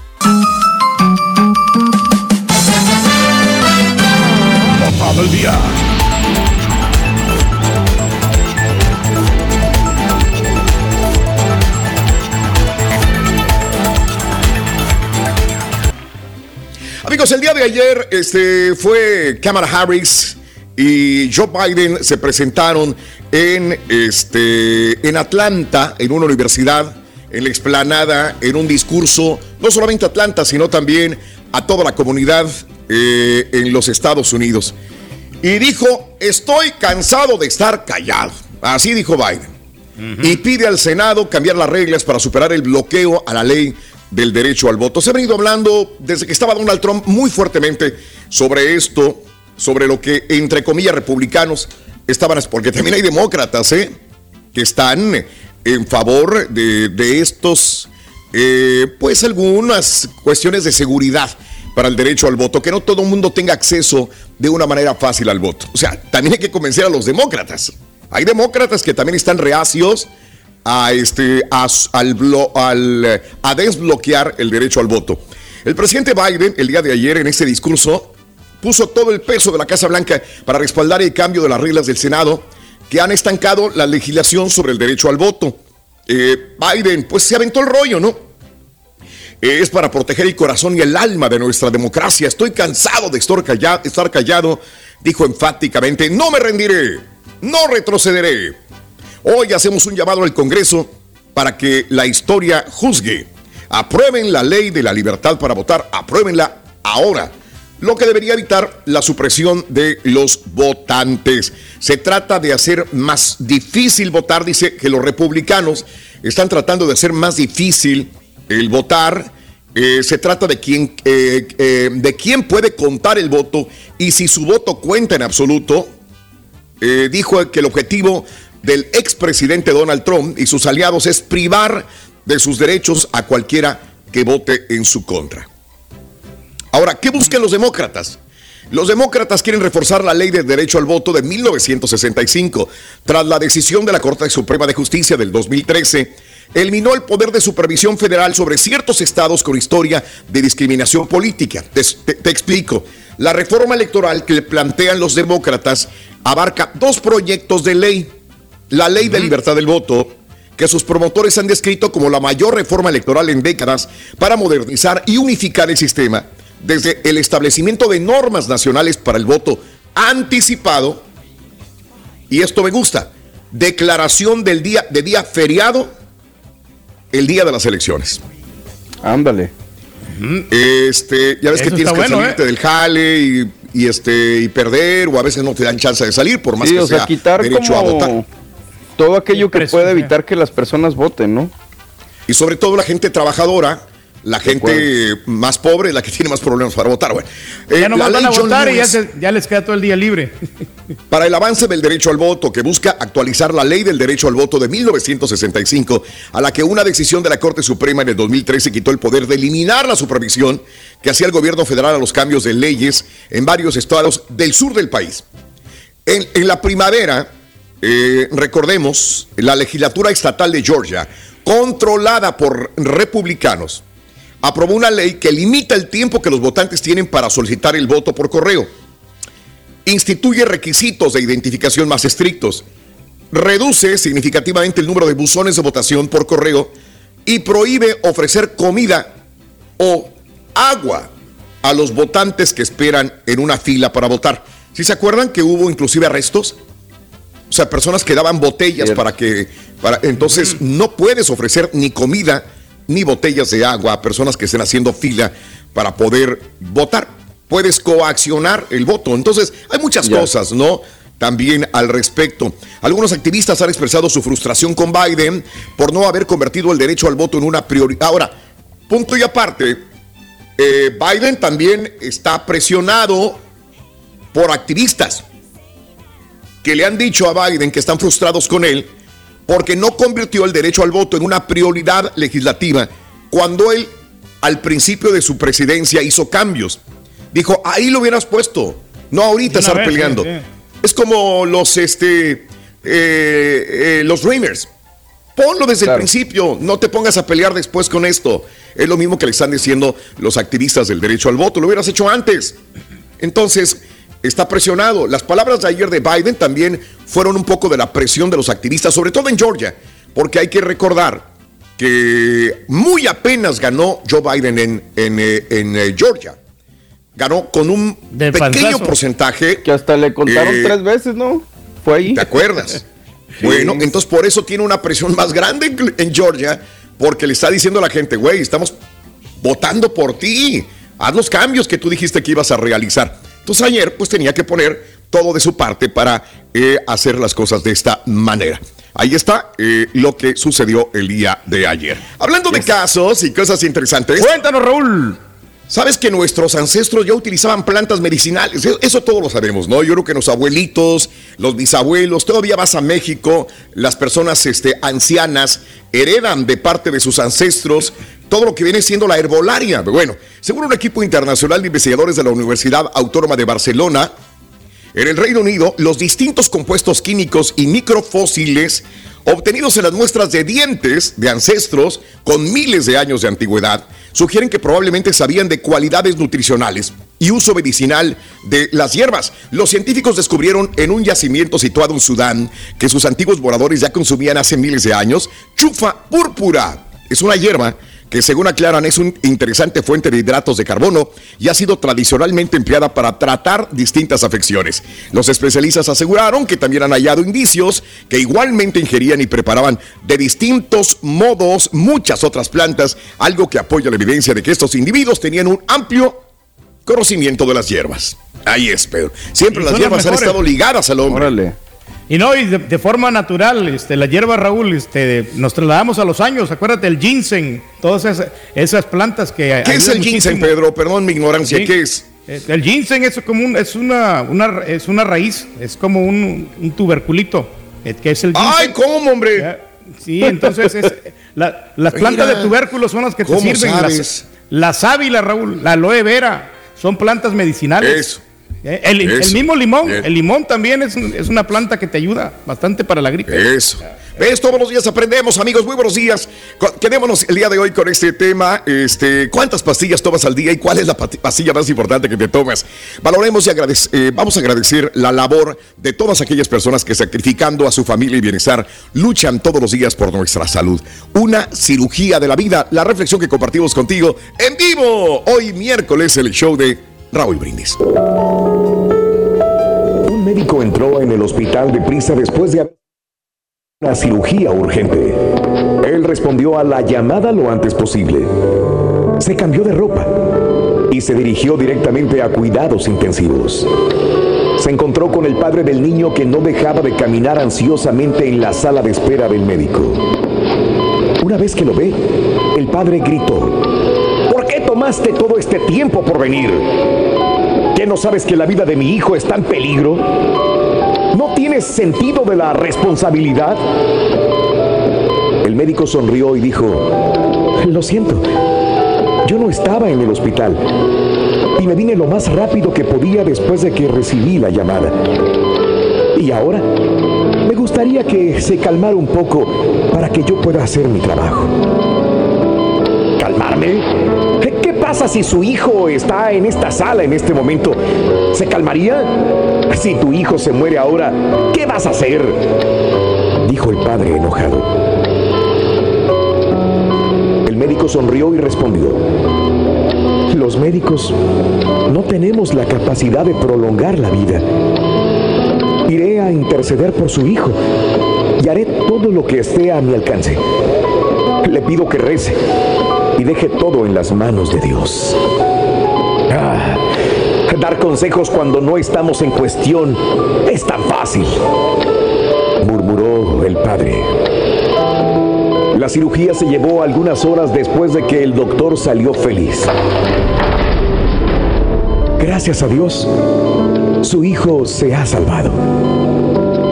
Todo el día. Amigos, el día de ayer este, fue Kamala Harris y Joe Biden se presentaron en, este, en Atlanta, en una universidad, en la explanada, en un discurso, no solamente a Atlanta, sino también a toda la comunidad eh, en los Estados Unidos. Y dijo, estoy cansado de estar callado. Así dijo Biden. Y pide al Senado cambiar las reglas para superar el bloqueo a la ley del derecho al voto. Se ha venido hablando desde que estaba Donald Trump muy fuertemente sobre esto, sobre lo que entre comillas republicanos estaban, porque también hay demócratas, ¿eh? que están en favor de, de estos, eh, pues algunas cuestiones de seguridad para el derecho al voto, que no todo el mundo tenga acceso de una manera fácil al voto. O sea, también hay que convencer a los demócratas. Hay demócratas que también están reacios a, este, al, al, a desbloquear el derecho al voto. El presidente Biden, el día de ayer, en este discurso, puso todo el peso de la Casa Blanca para respaldar el cambio de las reglas del Senado que han estancado la legislación sobre el derecho al voto. Eh, Biden, pues se aventó el rollo, ¿no? Eh, es para proteger el corazón y el alma de nuestra democracia. Estoy cansado de estar callado, estar callado dijo enfáticamente, no me rendiré, no retrocederé. Hoy hacemos un llamado al Congreso para que la historia juzgue. Aprueben la ley de la libertad para votar, apruébenla ahora lo que debería evitar la supresión de los votantes. Se trata de hacer más difícil votar, dice que los republicanos están tratando de hacer más difícil el votar. Eh, se trata de quién, eh, eh, de quién puede contar el voto y si su voto cuenta en absoluto. dijo que el objetivo del expresidente Donald Trump y sus aliados es privar de sus derechos a cualquiera que vote en su contra. Ahora, ¿qué buscan los demócratas? Los demócratas quieren reforzar la ley de derecho al voto de 1965. Tras la decisión de la Corte Suprema de Justicia del 2013, eliminó el poder de supervisión federal sobre ciertos estados con historia de discriminación política. Te, te, explico. La reforma electoral que plantean los demócratas abarca dos proyectos de ley. La ley de libertad del voto, que sus promotores han descrito como la mayor reforma electoral en décadas para modernizar y unificar el sistema desde el establecimiento de normas nacionales para el voto anticipado, y esto me gusta, declaración del día de día feriado el día de las elecciones. Ándale. Este, ya ves Eso que tienes que bueno, salirte ¿eh? del jale y, y, este y perder o a veces no te dan chance de salir por más Sí, que o sea, sea quitar derecho a votar. Todo aquello que pueda evitar que las personas voten, ¿no? Y sobre todo la gente trabajadora, la gente más pobre, la que tiene más problemas para votar. Bueno, eh, Ya no van a votar y ya, Lewis- se- ya les queda todo el día libre. para el avance del derecho al voto, que busca actualizar la ley del derecho al voto de 1965, a la que una decisión de la Corte Suprema en el 2013 quitó el poder de eliminar la supervisión que hacía el gobierno federal a los cambios de leyes en varios estados del sur del país. En, en la primavera, eh, recordemos, la legislatura estatal de Georgia, controlada por republicanos, aprobó una ley que limita el tiempo que los votantes tienen para solicitar el voto por correo. instituye requisitos de identificación más estrictos, reduce significativamente el número de buzones de votación por correo y prohíbe ofrecer comida o agua a los votantes que esperan en una fila para votar. ¿Sí se acuerdan que hubo inclusive arrestos? O sea, personas que daban botellas para que... Para, entonces no puedes ofrecer ni comida ni botellas de agua a personas que estén haciendo fila para poder votar. Puedes coaccionar el voto. Entonces, hay muchas cosas, ¿no? También al respecto. Algunos activistas han expresado su frustración con Biden por no haber convertido el derecho al voto en una prioridad. Ahora, punto y aparte, eh, Biden también está presionado por activistas que le han dicho a Biden que están frustrados con él porque no convirtió el derecho al voto en una prioridad legislativa cuando él al principio de su presidencia hizo cambios. Dijo, ahí lo hubieras puesto, no ahorita estar peleando. Es como los, este, eh, eh, los Dreamers. Ponlo desde el principio, no te pongas a pelear después con esto. Es lo mismo que le están diciendo los activistas del derecho al voto, lo hubieras hecho antes. Entonces, está presionado. Las palabras de ayer de Biden también fueron un poco de la presión de los activistas, sobre todo en Georgia, porque hay que recordar que muy apenas ganó Joe Biden en, en, eh, eh, Georgia. Ganó con un pequeño porcentaje. Que hasta le contaron eh, tres veces, ¿no? Fue ahí. ¿Te acuerdas? Bueno, entonces por eso tiene una presión más grande en Georgia, porque le está diciendo a la gente, güey, estamos votando por ti. Haz los cambios que tú dijiste que ibas a realizar. Entonces ayer pues tenía que poner todo de su parte para eh, hacer las cosas de esta manera. Ahí está eh, lo que sucedió el día de ayer. Hablando de casos y cosas interesantes. Cuéntanos, Raúl. Sabes que nuestros ancestros ya utilizaban plantas medicinales, eso todos lo sabemos, ¿no? Yo creo que los abuelitos, los bisabuelos, todavía vas a México, las personas este, ancianas heredan de parte de sus ancestros todo lo que viene siendo la herbolaria. Bueno, según un equipo internacional de investigadores de la Universidad Autónoma de Barcelona, en el Reino Unido, los distintos compuestos químicos y microfósiles obtenidos en las muestras de dientes de ancestros con miles de años de antigüedad sugieren que probablemente sabían de cualidades nutricionales y uso medicinal de las hierbas. Los científicos descubrieron en un yacimiento situado en Sudán que sus antiguos moradores ya consumían hace miles de años chufa púrpura. Es una hierba que según aclaran es una interesante fuente de hidratos de carbono y ha sido tradicionalmente empleada para tratar distintas afecciones. Los especialistas aseguraron que también han hallado indicios que igualmente ingerían y preparaban de distintos modos muchas otras plantas, algo que apoya la evidencia de que estos individuos tenían un amplio conocimiento de las hierbas. Ahí es, Pedro. Siempre las hierbas han estado ligadas al hombre. Y no, y de, forma natural, este, la hierba Raúl, este, nos trasladamos a los años, acuérdate, el ginseng, todas esas, plantas que... ¿Qué es el ginseng, Pedro? Perdón mi ignorancia, ¿qué es? Eh, el ginseng es como es una, una, es una raíz, es como un, tuberculito, eh, que es el ginseng. ¡Ay, cómo, hombre! Sí, entonces las plantas de tubérculos son las que te sirven. Las, la sábila, Raúl, la aloe vera, son plantas medicinales. Eso. Eh, el, mismo limón, el limón también es, una planta que te ayuda bastante para la gripe. Eso. ¿Ves? Todos los días aprendemos, amigos. Muy buenos días. Quedémonos el día de hoy con este tema. Este, ¿Cuántas pastillas tomas al día y cuál es la pastilla más importante que te tomas? Valoremos y eh, vamos a agradecer la labor de todas aquellas personas que sacrificando a su familia y bienestar luchan todos los días por nuestra salud. Una cirugía de la vida. La reflexión que compartimos contigo en vivo hoy miércoles el show de Raúl Brindis. Un médico entró en el hospital de prisa después de haber una cirugía urgente. Él respondió a la llamada lo antes posible. Se cambió de ropa y se dirigió directamente a cuidados intensivos. Se encontró con el padre del niño que no dejaba de caminar ansiosamente en la sala de espera del médico. Una vez que lo ve, el padre gritó, tomaste todo este tiempo por venir? ¿Qué no sabes que la vida de mi hijo está en peligro? ¿No tienes sentido de la responsabilidad? El médico sonrió y dijo, lo siento, yo no estaba en el hospital y me vine lo más rápido que podía después de que recibí la llamada. Y ahora me gustaría que se calmara un poco para que yo pueda hacer mi trabajo. ¿Calmarme? Pasa si su hijo está en esta sala en este momento? ¿Se calmaría? Si tu hijo se muere ahora, ¿qué vas a hacer? Dijo el padre enojado. El médico sonrió y respondió. Los médicos no tenemos la capacidad de prolongar la vida. Iré a interceder por su hijo y haré todo lo que esté a mi alcance. Le pido que rece y deje todo en las manos de Dios. Ah, dar consejos cuando no estamos en cuestión es tan fácil, murmuró el padre. La cirugía se llevó algunas horas después de que el doctor salió feliz. Gracias a Dios, su hijo se ha salvado.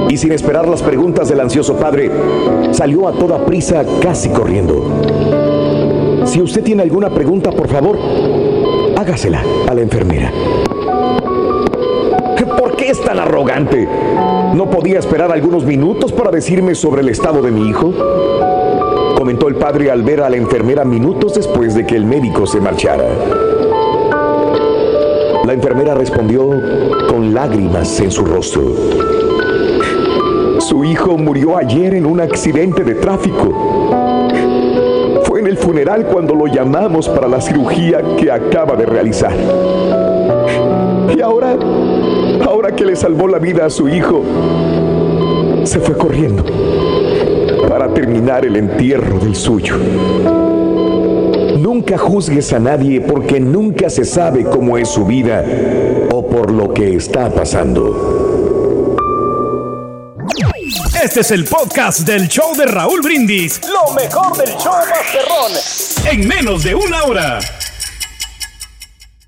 Y sin esperar las preguntas del ansioso padre, salió a toda prisa casi corriendo. Si usted tiene alguna pregunta, por favor, hágasela a la enfermera. ¿Por qué es tan arrogante? ¿No podía esperar algunos minutos para decirme sobre el estado de mi hijo? Comentó el padre al ver a la enfermera minutos después de que el médico se marchara. La enfermera respondió con lágrimas en su rostro. Su hijo murió ayer en un accidente de tráfico. Funeral cuando lo llamamos para la cirugía que acaba de realizar. Y ahora, ahora que le salvó la vida a su hijo, se fue corriendo para terminar el entierro del suyo. Nunca juzgues a nadie porque nunca se sabe cómo es su vida o por lo que está pasando. Este es el podcast del show de Raúl Brindis. Lo mejor del show Masterrón. En menos de una hora.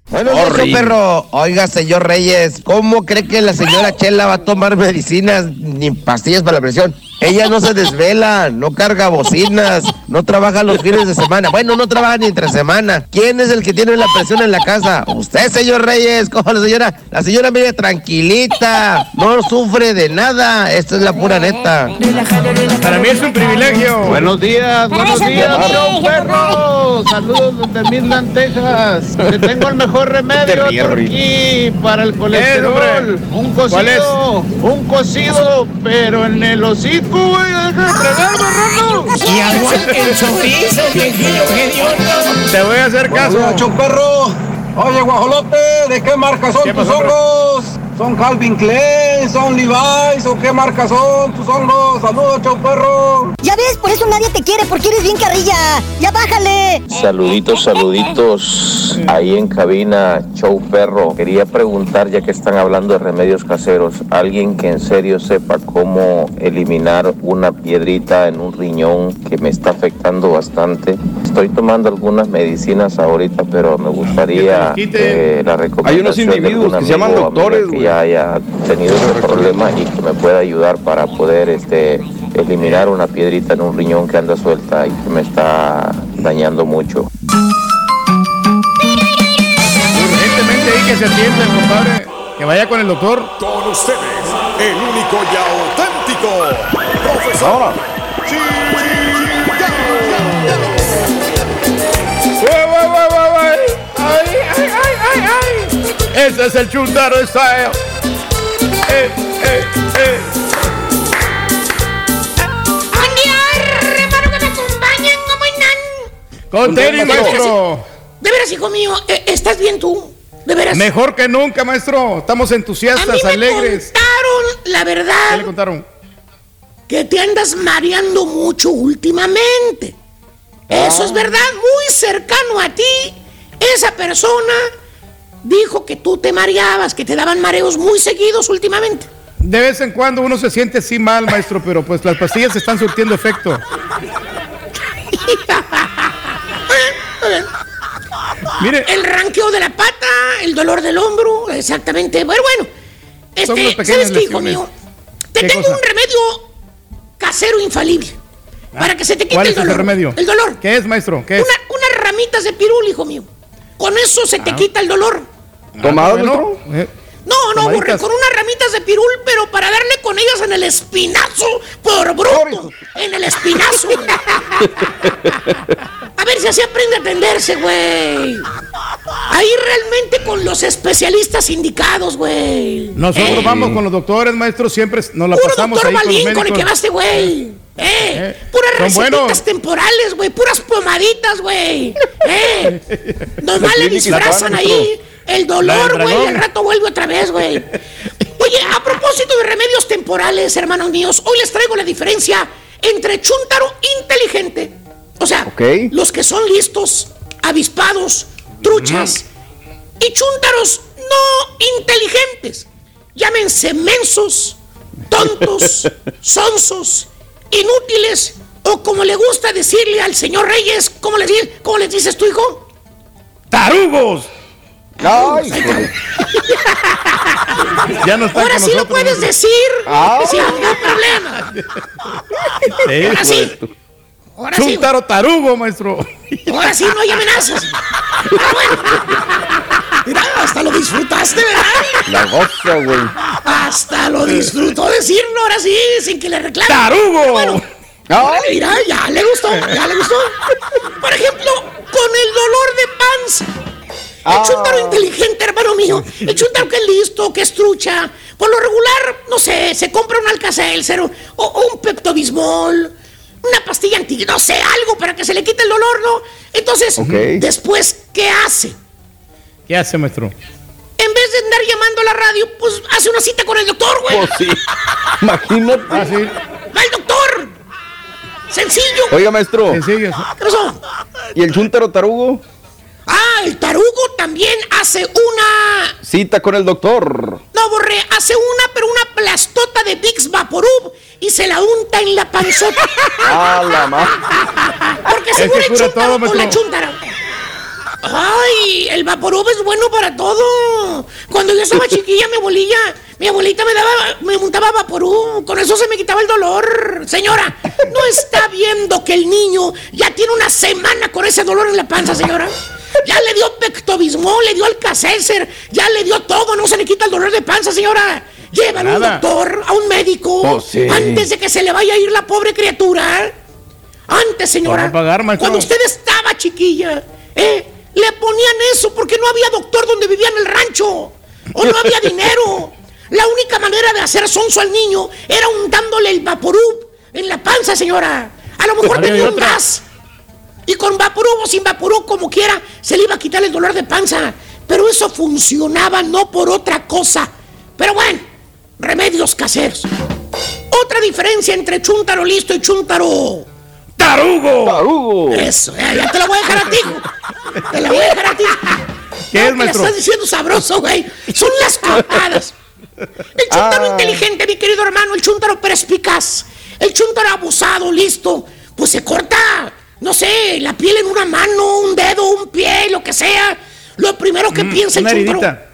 Bueno, días, perro. Oiga, señor Reyes, ¿cómo cree que la señora Chela va a tomar medicinas ni pastillas para la presión? Ella no se desvela, no carga bocinas, no trabaja los fines de semana. Bueno, no trabaja ni entre semana. ¿Quién es el que tiene la presión en la casa? Usted, señor Reyes. ¿Cómo la señora? La señora vive tranquilita, no sufre de nada. Esta es la pura neta. Para mí es un privilegio. Buenos días, buenos días, show perro. Saludos desde Midland, Texas. Te tengo el mejor remedio aquí para el colesterol. Un cocido, un cocido, pero en el güey. Deja de fregar, marrano. Y aguante el chorizo, viejillo. Te voy a hacer caso. Perro. Oye, guajolote, ¿de qué marca son tus hongos? ¿Son Calvin Klein? ¿Son Levi's? ¿O qué marca son tus hongos? Saludos, chau perro. Ya ves, por eso nadie te quiere, porque eres bien carrilla. Ya bájale. Saluditos, saluditos. Ahí en cabina, show perro. Quería preguntar, ya que están hablando de remedios caseros, alguien que en serio sepa cómo eliminar una piedrita en un riñón que me está afectando bastante. Estoy tomando algunas medicinas ahorita, pero me gustaría eh, la recomendación Hay unos de algún individuos que se llaman doctores, güey. Ya haya tenido ese problema y que me pueda ayudar para poder este eliminar una piedrita en un riñón que anda suelta y que me está dañando mucho. Urgentemente ahí que se atienda, compadre. Que vaya con el doctor. Con ustedes, el único y auténtico profesor. Ese es el Chuntaro Style. ¡Eh, eh, eh! Buen día, hermano, que me acompañen. ¿Cómo andan? Con tenis, De veras, maestro. De veras, hijo mío, eh, ¿estás bien tú? De veras. Mejor que nunca, maestro. Estamos A mí entusiastas, me alegres. contaron, la ¿Qué le verdad, contaron? que te andas mareando mucho últimamente. Eso Ah. es verdad, muy cercano a ti. Esa persona dijo que tú te mareabas, que te daban mareos muy seguidos últimamente. De vez en cuando uno se siente así mal, maestro, pero pues las pastillas están surtiendo efecto. Mire. El ranqueo de la pata, el dolor del hombro, exactamente. Pero bueno, unas este, ¿sabes qué, hijo mío? Te ¿Qué tengo cosa? un remedio casero infalible. para que se te quite ¿Cuál el es ese dolor. remedio? El dolor. ¿Qué es, maestro? ¿Qué es? Una- unas ramitas de pirul, hijo mío. Con eso se te quita el dolor. ¿Tomado, bueno. Maestro? Eh, No, no, con unas ramitas de pirul, pero para darle con ellas en el espinazo por bruto. En el espinazo. A ver si así aprende a atenderse, güey. Ahí realmente con los especialistas indicados, güey. Nosotros Eh, vamos con los doctores, maestros, siempre nos la Puro pasamos doctor ahí con los Balín con el que vaste, güey. Eh, puras son recetitas buenos. temporales, güey. Puras pomaditas, güey. Eh. Nomás le disfrazan ahí el dolor, güey. Al rato vuelve otra vez, güey. Oye, a propósito de remedios temporales, hermanos míos, hoy les traigo la diferencia entre chúntaro inteligente. O sea, Ok. los que son listos, avispados, truchas, y chúntaros no inteligentes. Llámense mensos, tontos, sonsos, inútiles, o como le gusta decirle al señor Reyes, ¿cómo les, cómo les dices tu hijo? ¡Tarugos! Ay, Ya no está Ahora con sí lo nosotros. puedes decir, Ah. sin ningún problema. Sí, Ahora sí, ahora sí, Chúntaro tarugo, maestro. ahora sí no hay amenazas. Ah, bueno. Mira, hasta lo disfrutaste, ¿verdad? la goza, güey. Hasta lo disfrutó decirlo, ahora sí, sin que le reclame. ¡Tarugo! Bueno, órale, mira, ya le gustó, ya le gustó. Por ejemplo, con el dolor de panza. El Ah. chúntaro inteligente, hermano mío. El chúntaro que es listo, que es trucha. Por lo regular, no sé, se compra un alcacelser o, o un peptobismol, una pastilla anti, no sé, algo para que se le quite el dolor, ¿no? Entonces, después, ¿qué hace? ¿Qué hace, maestro? En vez de andar llamando a la radio, pues hace una cita con el doctor, güey. Pues sí. Imagínate. Ah, sí. Va el doctor. Sencillo. Oiga, maestro. Sencillo. ¿Qué pasó? ¿Y el chúntaro tarugo? Ah, el tarugo también hace una. Cita con el doctor. No, borré, hace una, pero una plastota de Vicks Vaporub y se la unta en la panzota. Ah, la más. Porque Es según que el cura chúntaro todo, o la. Ay, el Vaporub es bueno para todo. Cuando yo estaba chiquilla, mi abuelita, mi abuelita me daba, me montaba Vaporub. Con eso se me quitaba el dolor. Señora, ¿no está viendo que el niño ya tiene una semana con ese dolor en la panza, señora? Ya le dio pectobismol, le dio alcacelser, ya le dio todo, no se le quita el dolor de panza, señora. Llévalo a un doctor, a un médico, Oh, sí. antes de que se le vaya a ir la pobre criatura. Antes, señora, pagar, cuando usted estaba chiquilla, ¿eh? le ponían eso porque no había doctor donde vivía en el rancho. O no había dinero. La única manera de hacer sonso al niño era untándole el vaporub en la panza, señora. A lo mejor tenía un gas. Y con vaporub o sin vaporub, como quiera, se le iba a quitar el dolor de panza. Pero eso funcionaba no por otra cosa. Pero bueno, remedios caseros. Otra diferencia entre chúntaro listo y chúntaro ¡Tarugo! Tarugo. eso, ya, ya te la voy a dejar a ti. Te la voy a dejar a ti. ¿Qué es, maestro? Estás diciendo sabroso, güey. Son las cortadas. El chúntaro Ah. inteligente, mi querido hermano, el chúntaro perspicaz, el chúntaro abusado, listo, pues se corta, no sé, la piel en una mano, un dedo, un pie, lo que sea. Lo primero que piensa el Mm, Una chúntaro, heridita.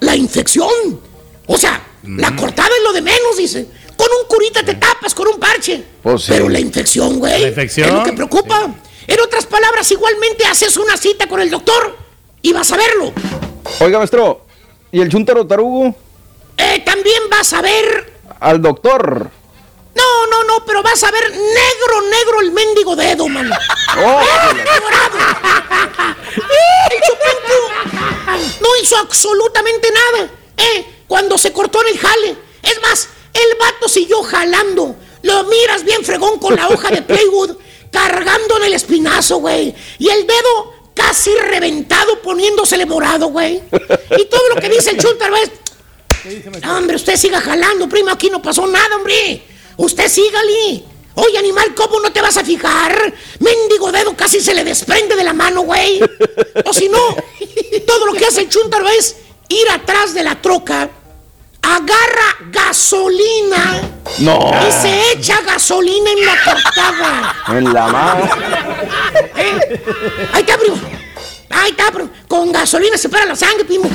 la infección. O sea, la cortada es lo de menos, dice. Con un curita te tapas, con un parche. Pues sí. Pero la infección, güey. La infección. Es lo que preocupa. En otras palabras, igualmente haces una cita con el doctor y vas a verlo. Oiga, maestro. ¿Y el chúntaro tarugo? Eh, también vas a ver. Al doctor. No, no, no, pero vas a ver negro, negro el mendigo dedo, man. Oh. El no hizo absolutamente nada, ¿eh? Cuando se cortó en el jale. Es más, el vato siguió jalando. Lo miras bien fregón con la hoja de Playwood, cargando en el espinazo, güey. Y el dedo casi reventado poniéndosele morado, güey. Y todo lo que dice el chúntaro es... "No, hombre, usted siga jalando, primo, aquí no pasó nada, hombre. Usted sígale. Oye, animal, ¿cómo no te vas a fijar? Mendigo dedo casi se le desprende de la mano, güey. O si no, todo lo que hace el chúntaro es ir atrás de la troca, agarra gasolina No. y se echa gasolina en la cortada. En la más. ¿Eh? Ahí está, primo. Ahí está, primo. Con gasolina se para la sangre, primo.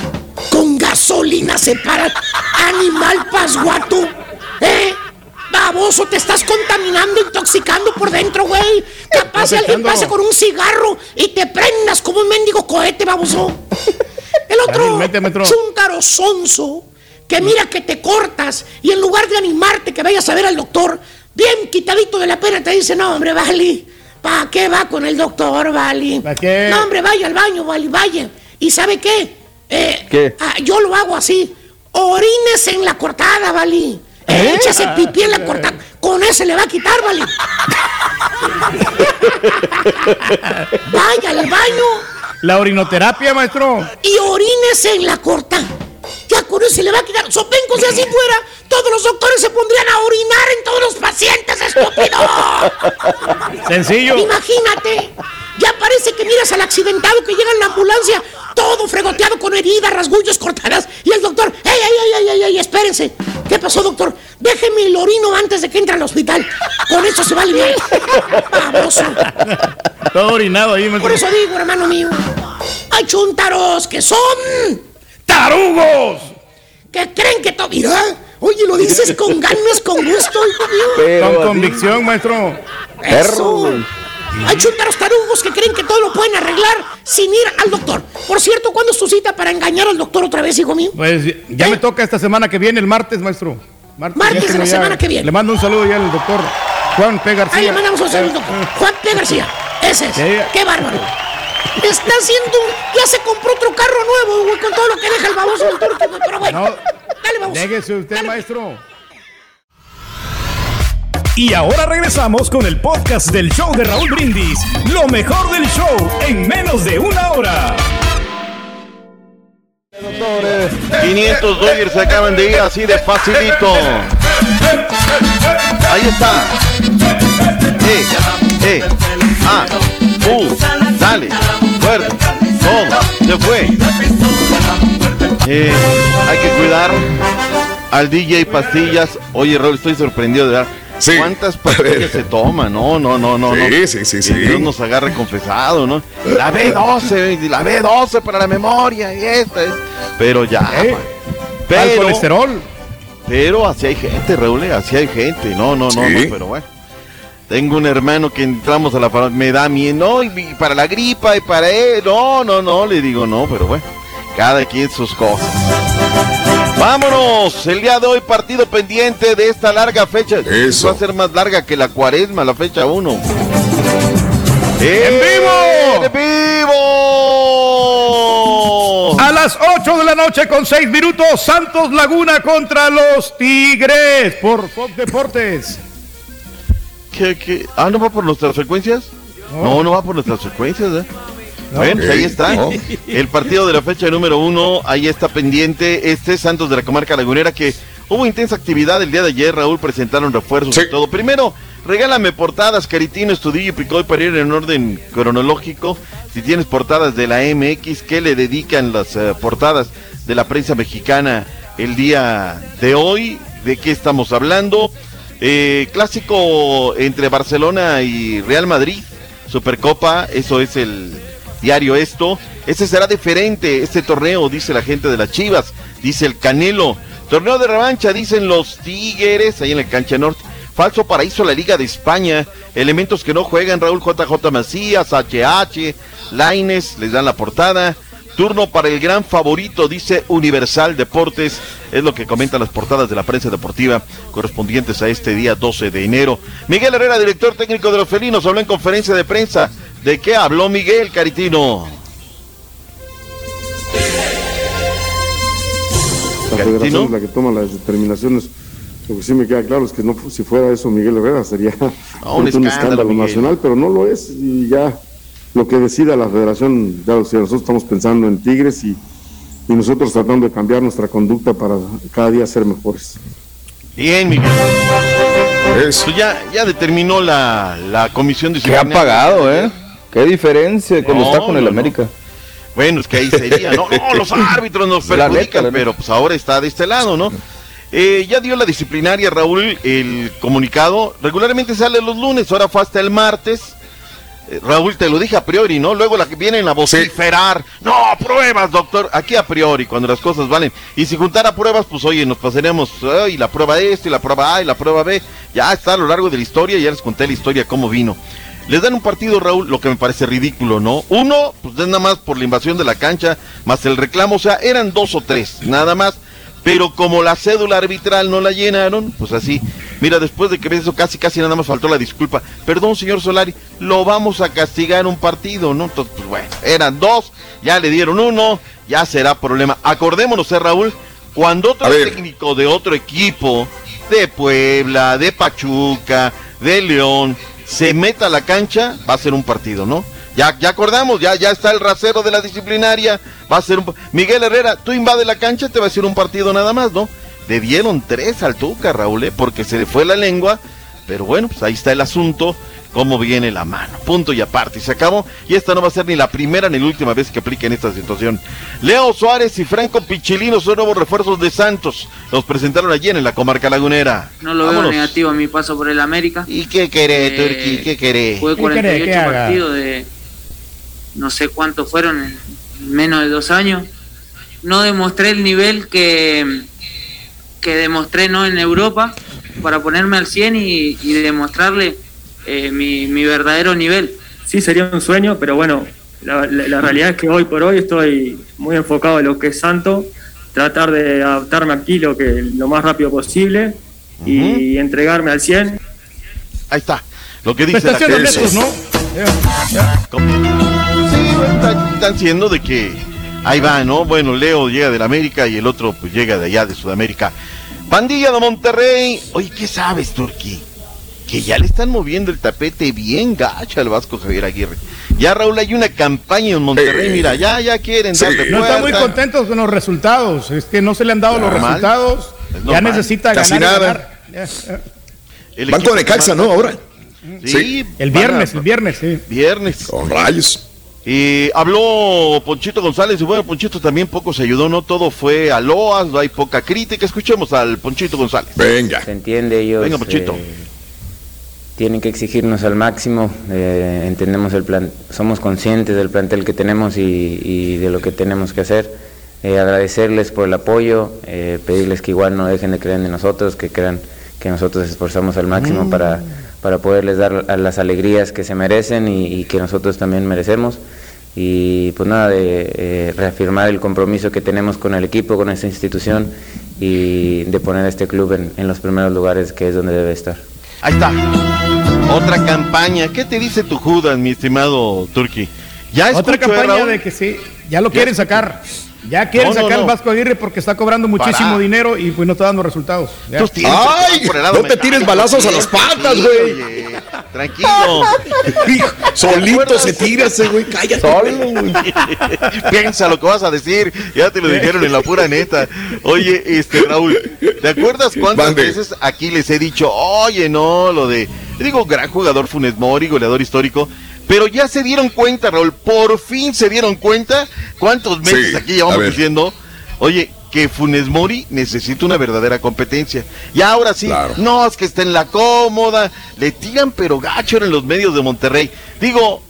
Con gasolina se para. Animal pasguato. ¿Eh? Baboso, te estás contaminando, intoxicando por dentro, güey. Capaz si alguien pasa con un cigarro y te prendas como un mendigo cohete, baboso. El otro chúntaro sonso que mira que te cortas y en lugar de animarte que vayas a ver al doctor, bien quitadito de la pena te dice, no hombre, Vali, ¿para qué va con el doctor, Vali? ¿Para qué? No hombre, vaya al baño, Vali, vaya. ¿Y sabe qué? Eh, ¿Qué? ah, yo lo hago así, orines en la cortada, Vali. ¿Eh? Échase pipí en la cortada. Con ese le va a quitar, Vali. Vaya al baño La orinoterapia, maestro. y orines en la corta. Eso se le va a quitar. Sopenco, si así fuera, todos los doctores se pondrían a orinar en todos los pacientes, estúpido. Sencillo. Imagínate. Ya parece que miras al accidentado que llega en la ambulancia, todo fregoteado con heridas, rasguños cortadas. Y el doctor, ¡ey, ey, ey, ey, ey, espérense! ¿Qué pasó, doctor? Déjeme el orino antes de que entre al hospital. Con eso se va a aliviar. Baboso. Todo orinado ahí, maestro. Por eso digo, hermano mío, hay chuntaros que son ¡Tarugos! Que creen que todo. Mira, oye, lo dices con ganas, con gusto, hijo mío. Con convicción, maestro. Eso. Hay chuntaros tarugos que creen que todo lo pueden arreglar sin ir al doctor. Por cierto, ¿cuándo es tu cita para engañar al doctor otra vez, hijo mío? Pues ya me toca esta semana que viene, el martes, maestro. Martes de la ya- semana que viene. Le mando un saludo ya al doctor Juan P. García. Ahí le mandamos un saludo, doctor. Juan P. García. Ese es. Sí. Qué bárbaro. Está haciendo. Ya se compró otro carro nuevo, güey, con todo lo que deja el baboso del turco, güey. Pero bueno. No, Dale, baboso. déjese usted, maestro. Y ahora regresamos con el podcast del show de Raúl Brindis. Lo mejor del show en menos de una hora. 500 Dodgers se acaban de ir así de facilito. Ahí está. Eh, eh, ah, uh, dale, fuerte, todo, se fue. Eh, hay que cuidar al DJ Pastillas. Oye, Raúl, estoy sorprendido de verdad. ¿Cuántas pastillas se toman? No, no, no, no. Sí, no. sí, sí. Dios nos agarre confesado, ¿no? La B12, la B12 para la memoria y esta. Pero ya. ¿Eh? Pero, colesterol. pero así hay gente, Raúl, eh, así hay gente. No, no, no, Sí. no, pero bueno. Tengo un hermano que entramos a la farmacia, me da miedo, no, y para la gripa y para él, no, no, no, le digo no, pero bueno, cada quien sus cosas. Vámonos, el día de hoy partido pendiente de esta larga fecha. Eso. Va a ser más larga que la cuaresma, la fecha 1. ¡En vivo! ¡En vivo! A las 8 de la noche con 6 minutos, Santos Laguna contra los Tigres por Fox Deportes. ¿Qué, qué? Ah, ¿no va por nuestras frecuencias? No, no va por nuestras frecuencias, ¿eh? Bueno, pues ahí está. No. El partido de la fecha número uno, ahí está pendiente. Este Santos de la comarca lagunera que hubo intensa actividad el día de ayer. Raúl presentaron refuerzos y todo. Primero, regálame portadas, Caritino, Estudillo y Picoy para ir en orden cronológico. Si tienes portadas de la MX, ¿qué le dedican las eh, portadas de la prensa mexicana el día de hoy? ¿De qué estamos hablando? Eh, clásico entre Barcelona y Real Madrid, Supercopa, eso es el diario esto. Ese será diferente, este torneo, dice la gente de las Chivas, dice el Canelo. Torneo de revancha, dicen los Tigres, ahí en la cancha norte. Falso paraíso la Liga de España. Elementos que no juegan, Raúl JJ Macías, HH, Laines, les dan la portada. Turno para el gran favorito, dice Universal Deportes. Es lo que comentan las portadas de la prensa deportiva correspondientes a este día 12 de enero. Miguel Herrera, director técnico de los felinos, habló en conferencia de prensa. ¿De qué habló Miguel Caritino? La federación es la que toma las determinaciones. Lo que sí me queda claro es que no, si fuera eso Miguel Herrera sería un un, escándalo, Miguel. nacional, pero no lo es y ya lo que decida la federación, ya lo sé, nosotros estamos pensando en Tigres y, y nosotros tratando de cambiar nuestra conducta para cada día ser mejores. Bien, Miguel. Eso ya, ya determinó la, la comisión Qué disciplinaria. apagado, ¿eh? Qué diferencia cuando No, está con el no, no. América. Bueno, es que ahí sería, no, no, los árbitros nos La neta, perjudican, la neta. pero pues ahora está de este lado, ¿no? Eh, ya dio la disciplinaria, Raúl, el comunicado. Regularmente sale los lunes, ahora fue hasta el martes. Eh, Raúl, te lo dije a priori, ¿no? Luego la que vienen a vociferar. No, pruebas, doctor. Aquí a priori, cuando las cosas valen. Y si juntara pruebas, pues oye, nos pasaremos. ay, la prueba esto y la prueba A y la prueba B. Ya está a lo largo de la historia, ya les conté la historia cómo vino. les dan un partido, Raúl, lo que me parece ridículo, ¿no? Uno, pues es nada más por la invasión de la cancha, más el reclamo, o sea, eran dos o tres, nada más. Pero como la cédula arbitral no la llenaron, pues así. Mira, después de que ves eso, casi, casi nada más faltó la disculpa. Perdón, señor Solari, lo vamos a castigar un partido, ¿no? Entonces, pues bueno, eran dos, ya le dieron uno, ya será problema. Acordémonos, ¿eh, Raúl? Cuando otro técnico de otro equipo, de Puebla, de Pachuca, de León, se meta a la cancha, va a ser un partido, ¿no? Ya, ya acordamos, ya, ya está el rasero de la disciplinaria, va a ser un... Miguel Herrera, tú invades la cancha, te va a ser un partido nada más, ¿no? Le dieron tres al Tuca, Raúl, ¿eh? porque se le fue la lengua, pero bueno, pues ahí está el asunto cómo viene la mano. Punto y aparte. Y se acabó. Y esta no va a ser ni la primera ni la última vez que aplique en esta situación. Leo Suárez y Franco Pichilino son nuevos refuerzos de Santos. Los presentaron ayer en la comarca lagunera. No lo veo negativo en mi paso por el América. ¿Y qué querés, eh, Turki? ¿Qué querés? Fue 48 partidos de no sé cuántos fueron en menos de dos años. No demostré el nivel que, que demostré no en Europa para ponerme al 100 y, y demostrarle eh, mi, mi, verdadero nivel. Sí, sería un sueño, pero bueno, la, la, realidad es que hoy por hoy estoy muy enfocado en lo que es santo, tratar de adaptarme aquí lo, que, lo más rápido posible y entregarme al 100. Ahí está, lo que dice la ¿no? Sí, están siendo de que ahí va, ¿no? Bueno, Leo llega de la América y el otro pues llega de allá de Sudamérica. Pandilla de Monterrey. Oye, ¿qué sabes, Turquía? que ya le están moviendo el tapete bien gacha al Vasco Javier Aguirre. Ya Raúl hay una campaña en Monterrey, mira, ya ya quieren darle No están muy contentos con los resultados, es que no se le han dado los resultados, ya necesita Casi ganar. Nada. El Banco de Caxa, ¿no? Ahora. Sí, el viernes, el viernes, sí. Viernes. Con rayos. Y habló Ponchito González y bueno, Ponchito también poco se ayudó, no todo fue a loas, no hay poca crítica. Escuchemos al Ponchito González. Venga. Se entiende ellos. Venga, Ponchito. Eh, tienen que exigirnos al máximo, eh, entendemos el plan, somos conscientes del plantel que tenemos y, de lo que tenemos que hacer. Eh, agradecerles por el apoyo, eh, pedirles que igual no dejen de creer en nosotros, que crean que nosotros esforzamos al máximo para, para poderles dar las alegrías que se merecen y, que nosotros también merecemos. Y pues nada, de reafirmar el compromiso que tenemos con el equipo, con esta institución y de poner a este club en, en los primeros lugares que es donde debe estar. Ahí está. Otra campaña. ¿Qué te dice tu Judas, mi estimado Turki? Ya Otra campaña de que sí, ya lo quieren sacar. Ya quieren sacar al Vasco Aguirre porque está cobrando muchísimo dinero y pues no está dando resultados. ¡Ay! No te tires balazos a las patas, güey. Tranquilo. solito se tira ese güey. Cállate. Solo, Piensa lo que vas a decir. Ya te lo dijeron en la pura neta. Oye, este Raúl, ¿te acuerdas cuántas veces aquí les he dicho, oye, no, lo de. Digo, gran jugador Funes Mori, goleador histórico. Pero ya se dieron cuenta, Raúl, por fin se dieron cuenta cuántos meses aquí llevamos diciendo, oye, que Funes Mori necesita una verdadera competencia. Y ahora sí, no, es que está en la cómoda, le tiran pero gacho en los medios de Monterrey. Digo,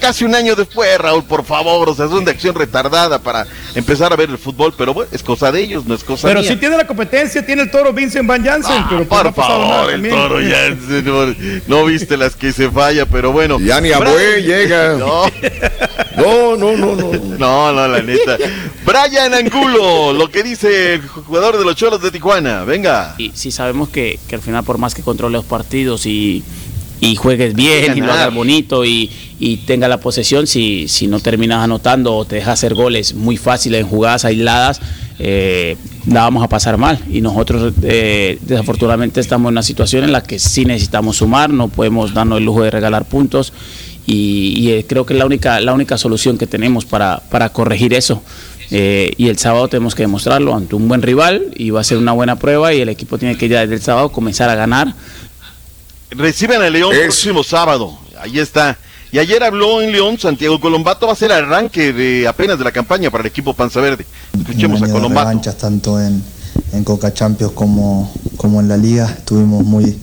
casi un año después, Raúl, por favor, o sea, es una acción retardada para empezar a ver el fútbol, pero bueno, es cosa de ellos, no es cosa Pero mía. si tiene la competencia, tiene el toro Vincent Van Jansen, ah, pero pues por favor, el toro ya, no, viste las que se falla, pero bueno. Ya ni a llega. No. no, no, no, no. No, la neta. Brian Angulo, lo que dice el jugador de los Cholos de Tijuana, venga. Y si sabemos que, que al final, por más que controle los partidos y y juegues bien y lo hagas bonito y, tenga la posesión, si, si no terminas anotando o te dejas hacer goles muy fáciles en jugadas aisladas, eh, la vamos a pasar mal. Y nosotros eh, desafortunadamente estamos en una situación en la que sí necesitamos sumar, no podemos darnos el lujo de regalar puntos y, eh, creo que es la única, la única solución que tenemos para, para corregir eso. y el sábado tenemos que demostrarlo ante un buen rival y va a ser una buena prueba y el equipo tiene que ya desde el sábado comenzar a ganar Reciben a León el próximo sábado. Ahí está. Y ayer habló en León, Santiago Colombato va a ser el arranque de apenas de la campaña para el equipo Panza Verde. Escuchemos a Colombato. revanchas tanto en, en Coca Champions como, como en la liga. Estuvimos muy,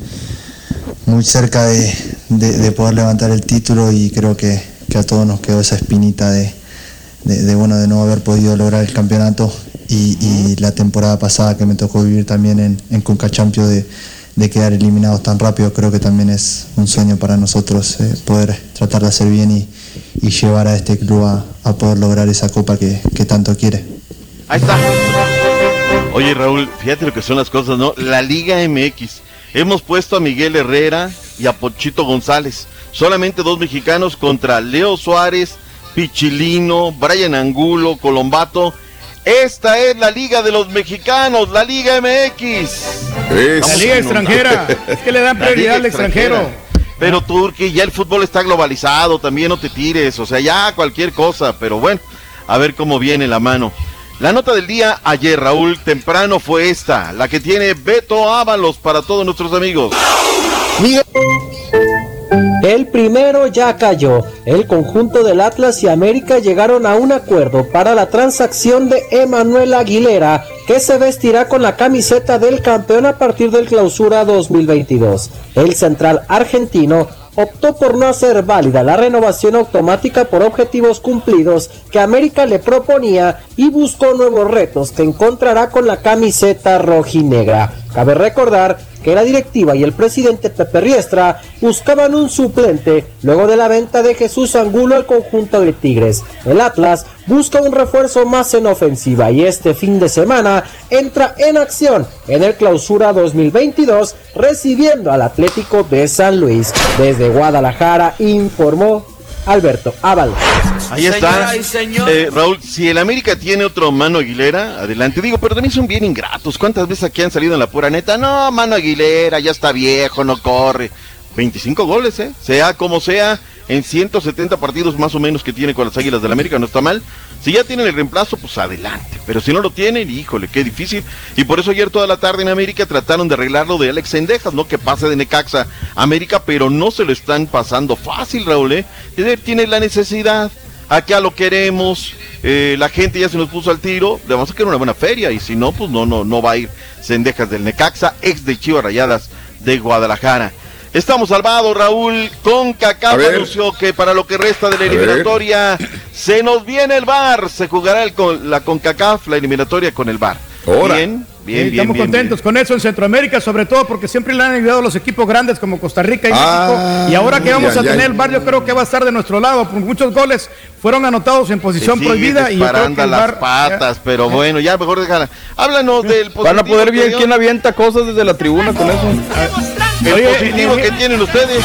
muy cerca de, de, poder levantar el título y creo que, que, a todos nos quedó esa espinita de, de, bueno, de no haber podido lograr el campeonato y, y, la temporada pasada que me tocó vivir también en, en Conca Champions de de quedar eliminados tan rápido. Creo que también es un sueño para nosotros eh, poder tratar de hacer bien y, llevar a este club a, a poder lograr esa copa que, que tanto quiere. Ahí está. Oye Raúl, fíjate lo que son las cosas, ¿no? La Liga MX. Hemos puesto a Miguel Herrera y a Pochito González. Solamente dos mexicanos contra Leo Suárez, Pichilino, Brian Angulo, Colombato. Esta es la Liga de los Mexicanos, la Liga MX. La liga extranjera. Es que le dan prioridad al extranjero. Pero Turki, ya el fútbol está globalizado, también no te tires, o sea, ya cualquier cosa, pero bueno, a ver cómo viene la mano. La nota del día ayer, Raúl, temprano fue esta, la que tiene Beto Ábalos para todos nuestros amigos. El primero ya cayó. El conjunto del Atlas y América llegaron a un acuerdo para la transacción de Emanuel Aguilera, que se vestirá con la camiseta del campeón a partir del clausura 2022. El central argentino optó por no hacer válida la renovación automática por objetivos cumplidos que América le proponía y buscó nuevos retos que encontrará con la camiseta rojinegra. Cabe recordar que la directiva y el presidente Pepe Riestra buscaban un suplente luego de la venta de Jesús Angulo al conjunto de Tigres. El Atlas busca un refuerzo más en ofensiva y este fin de semana entra en acción en el clausura 2022 recibiendo al Atlético de San Luis. Desde Guadalajara informó Alberto Ábalos. Ahí está. Eh, Raúl, si el América tiene otro Mano Aguilera, adelante. Digo, pero también son bien ingratos. ¿Cuántas veces aquí han salido en la pura neta? No, Mano Aguilera, ya está viejo, no corre. 25 goles, ¿eh? Sea como sea, en 170 partidos más o menos que tiene con las Águilas del América, no está mal. Si ya tienen el reemplazo, pues adelante. Pero si no lo tienen, híjole, qué difícil. Y por eso ayer toda la tarde en América trataron de arreglarlo de Alex Sendejas, ¿no? Que pase de Necaxa a América, pero no se lo están pasando fácil, Raúl, ¿eh? Tiene la necesidad acá lo queremos, eh, la gente ya se nos puso al tiro, le vamos a querer una buena feria y si no, pues no, no, no va a ir Sendejas del Necaxa, ex de Chivas Rayadas de Guadalajara. Estamos salvados, Raúl, con Cacá anunció que para lo que resta de la eliminatoria se nos viene el bar, se jugará el con, la CONCACAF, la eliminatoria con el bar. Ahora. Bien, Sí, bien, bien, estamos bien, contentos con eso en Centroamérica, sobre todo porque siempre le han ayudado los equipos grandes como Costa Rica y Ah, México. Y ahora que vamos ya, a ya. tener el bar, yo creo que va a estar de nuestro lado. Porque muchos goles fueron anotados en posición prohibida. Y yo creo que las VAR- patas, pero bueno, ya mejor déjala. Háblanos del positivo. Van a poder ver quién avienta cosas desde la tribuna con eso. El Oye, positivo eh, que tienen ustedes.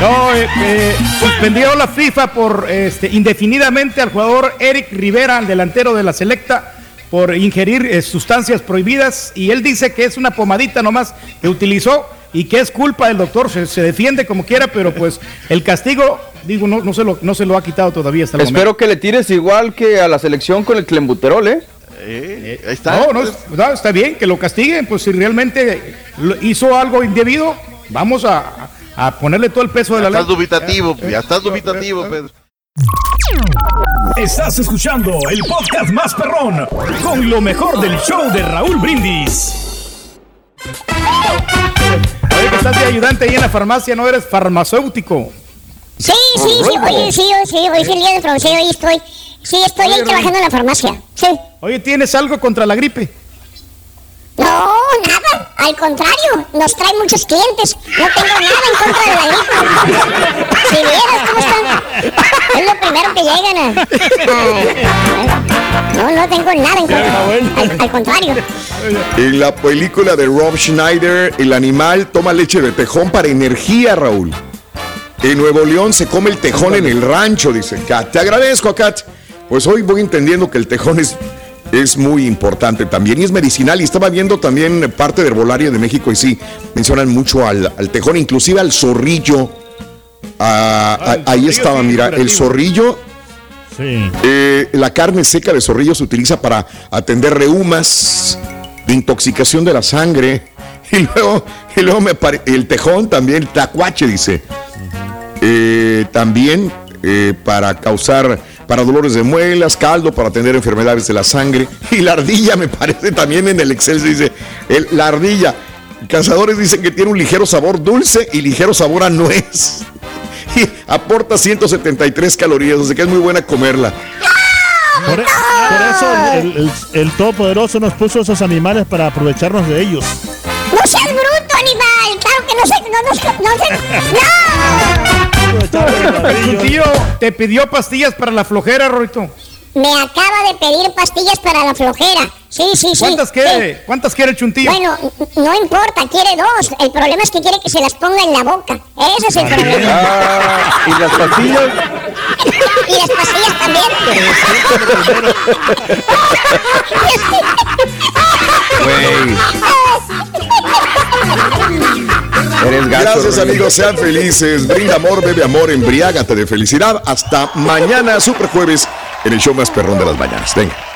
No, eh, eh, suspendió la FIFA por este, indefinidamente al jugador Eric Rivera, el delantero de la Selecta, por ingerir eh, sustancias prohibidas. Y él dice que es una pomadita nomás que utilizó y que es culpa del doctor. Se, se defiende como quiera, pero pues el castigo, digo, no, no, se, lo, no se lo ha quitado todavía hasta el Espero que le tires igual que a la selección con el clembuterol, ¿eh? ahí está. No, no, es- no, está bien que lo castiguen, pues si realmente lo- hizo algo indebido, vamos a, a ponerle todo el peso de la ley. estás dubitativo, ya estás dubitativo, Pedro. Estás escuchando el podcast más perrón con lo mejor del show de Raúl Brindis. Oye, que estás de ayudante ahí en la farmacia, no eres farmacéutico. Sí, sí, sí, oye, sí, sí, hoy es el día de promoción, ahí estoy. Sí, estoy ahí trabajando en la farmacia. Sí. Oye, ¿tienes algo contra la gripe? No, nada. Al contrario, nos trae muchos clientes. No tengo nada en contra de la gripe. Si vieras cómo están. Es lo primero que llegan a. No, no tengo nada en contra. Al, al contrario. En la película de Rob Schneider, el animal toma leche de tejón para energía, Raúl. En Nuevo León se come el tejón en el rancho, dice Kat. Te agradezco, Kat. Pues hoy voy entendiendo que el tejón es, es muy importante también y es medicinal. Y estaba viendo también parte de Herbolaria de México y sí, mencionan mucho al, al tejón, inclusive al zorrillo. Ah, ah, ahí estaba, mira, el zorrillo Sí. eh, la carne seca de zorrillo se utiliza para atender reumas, de intoxicación de la sangre. Y luego, y luego me pare- el tejón también, el tacuache dice. Eh, también eh, para causar, para dolores de muelas, caldo, para atender enfermedades de la sangre. Y la ardilla me parece también en el Excel, se dice, el- la ardilla. Cazadores dicen que tiene un ligero sabor dulce y ligero sabor a nuez. Y aporta 173 calorías, sea que es muy buena comerla. Por, e- por eso el, el- el Todopoderoso nos puso esos animales para aprovecharnos de ellos. No seas bruto, no sé, no, no, no sé, ¡No! El chuntillo te pidió pastillas para la flojera, Rorito. Me acaba de pedir pastillas para la flojera. Sí, sí, sí. ¿Cuántas quiere? ¿Cuántas quiere el chuntillo? Bueno, no importa, quiere dos. El problema es que quiere que se las ponga en la boca. Ese es el problema. Ah, ¿Y las pastillas? y las pastillas también. Gracias amigos, sean felices. Brinda amor, bebe amor, embriágate de felicidad. Hasta mañana, super jueves, en el show más perrón de las mañanas. Venga.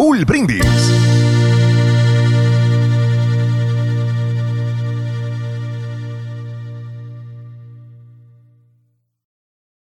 Raúl Brindis.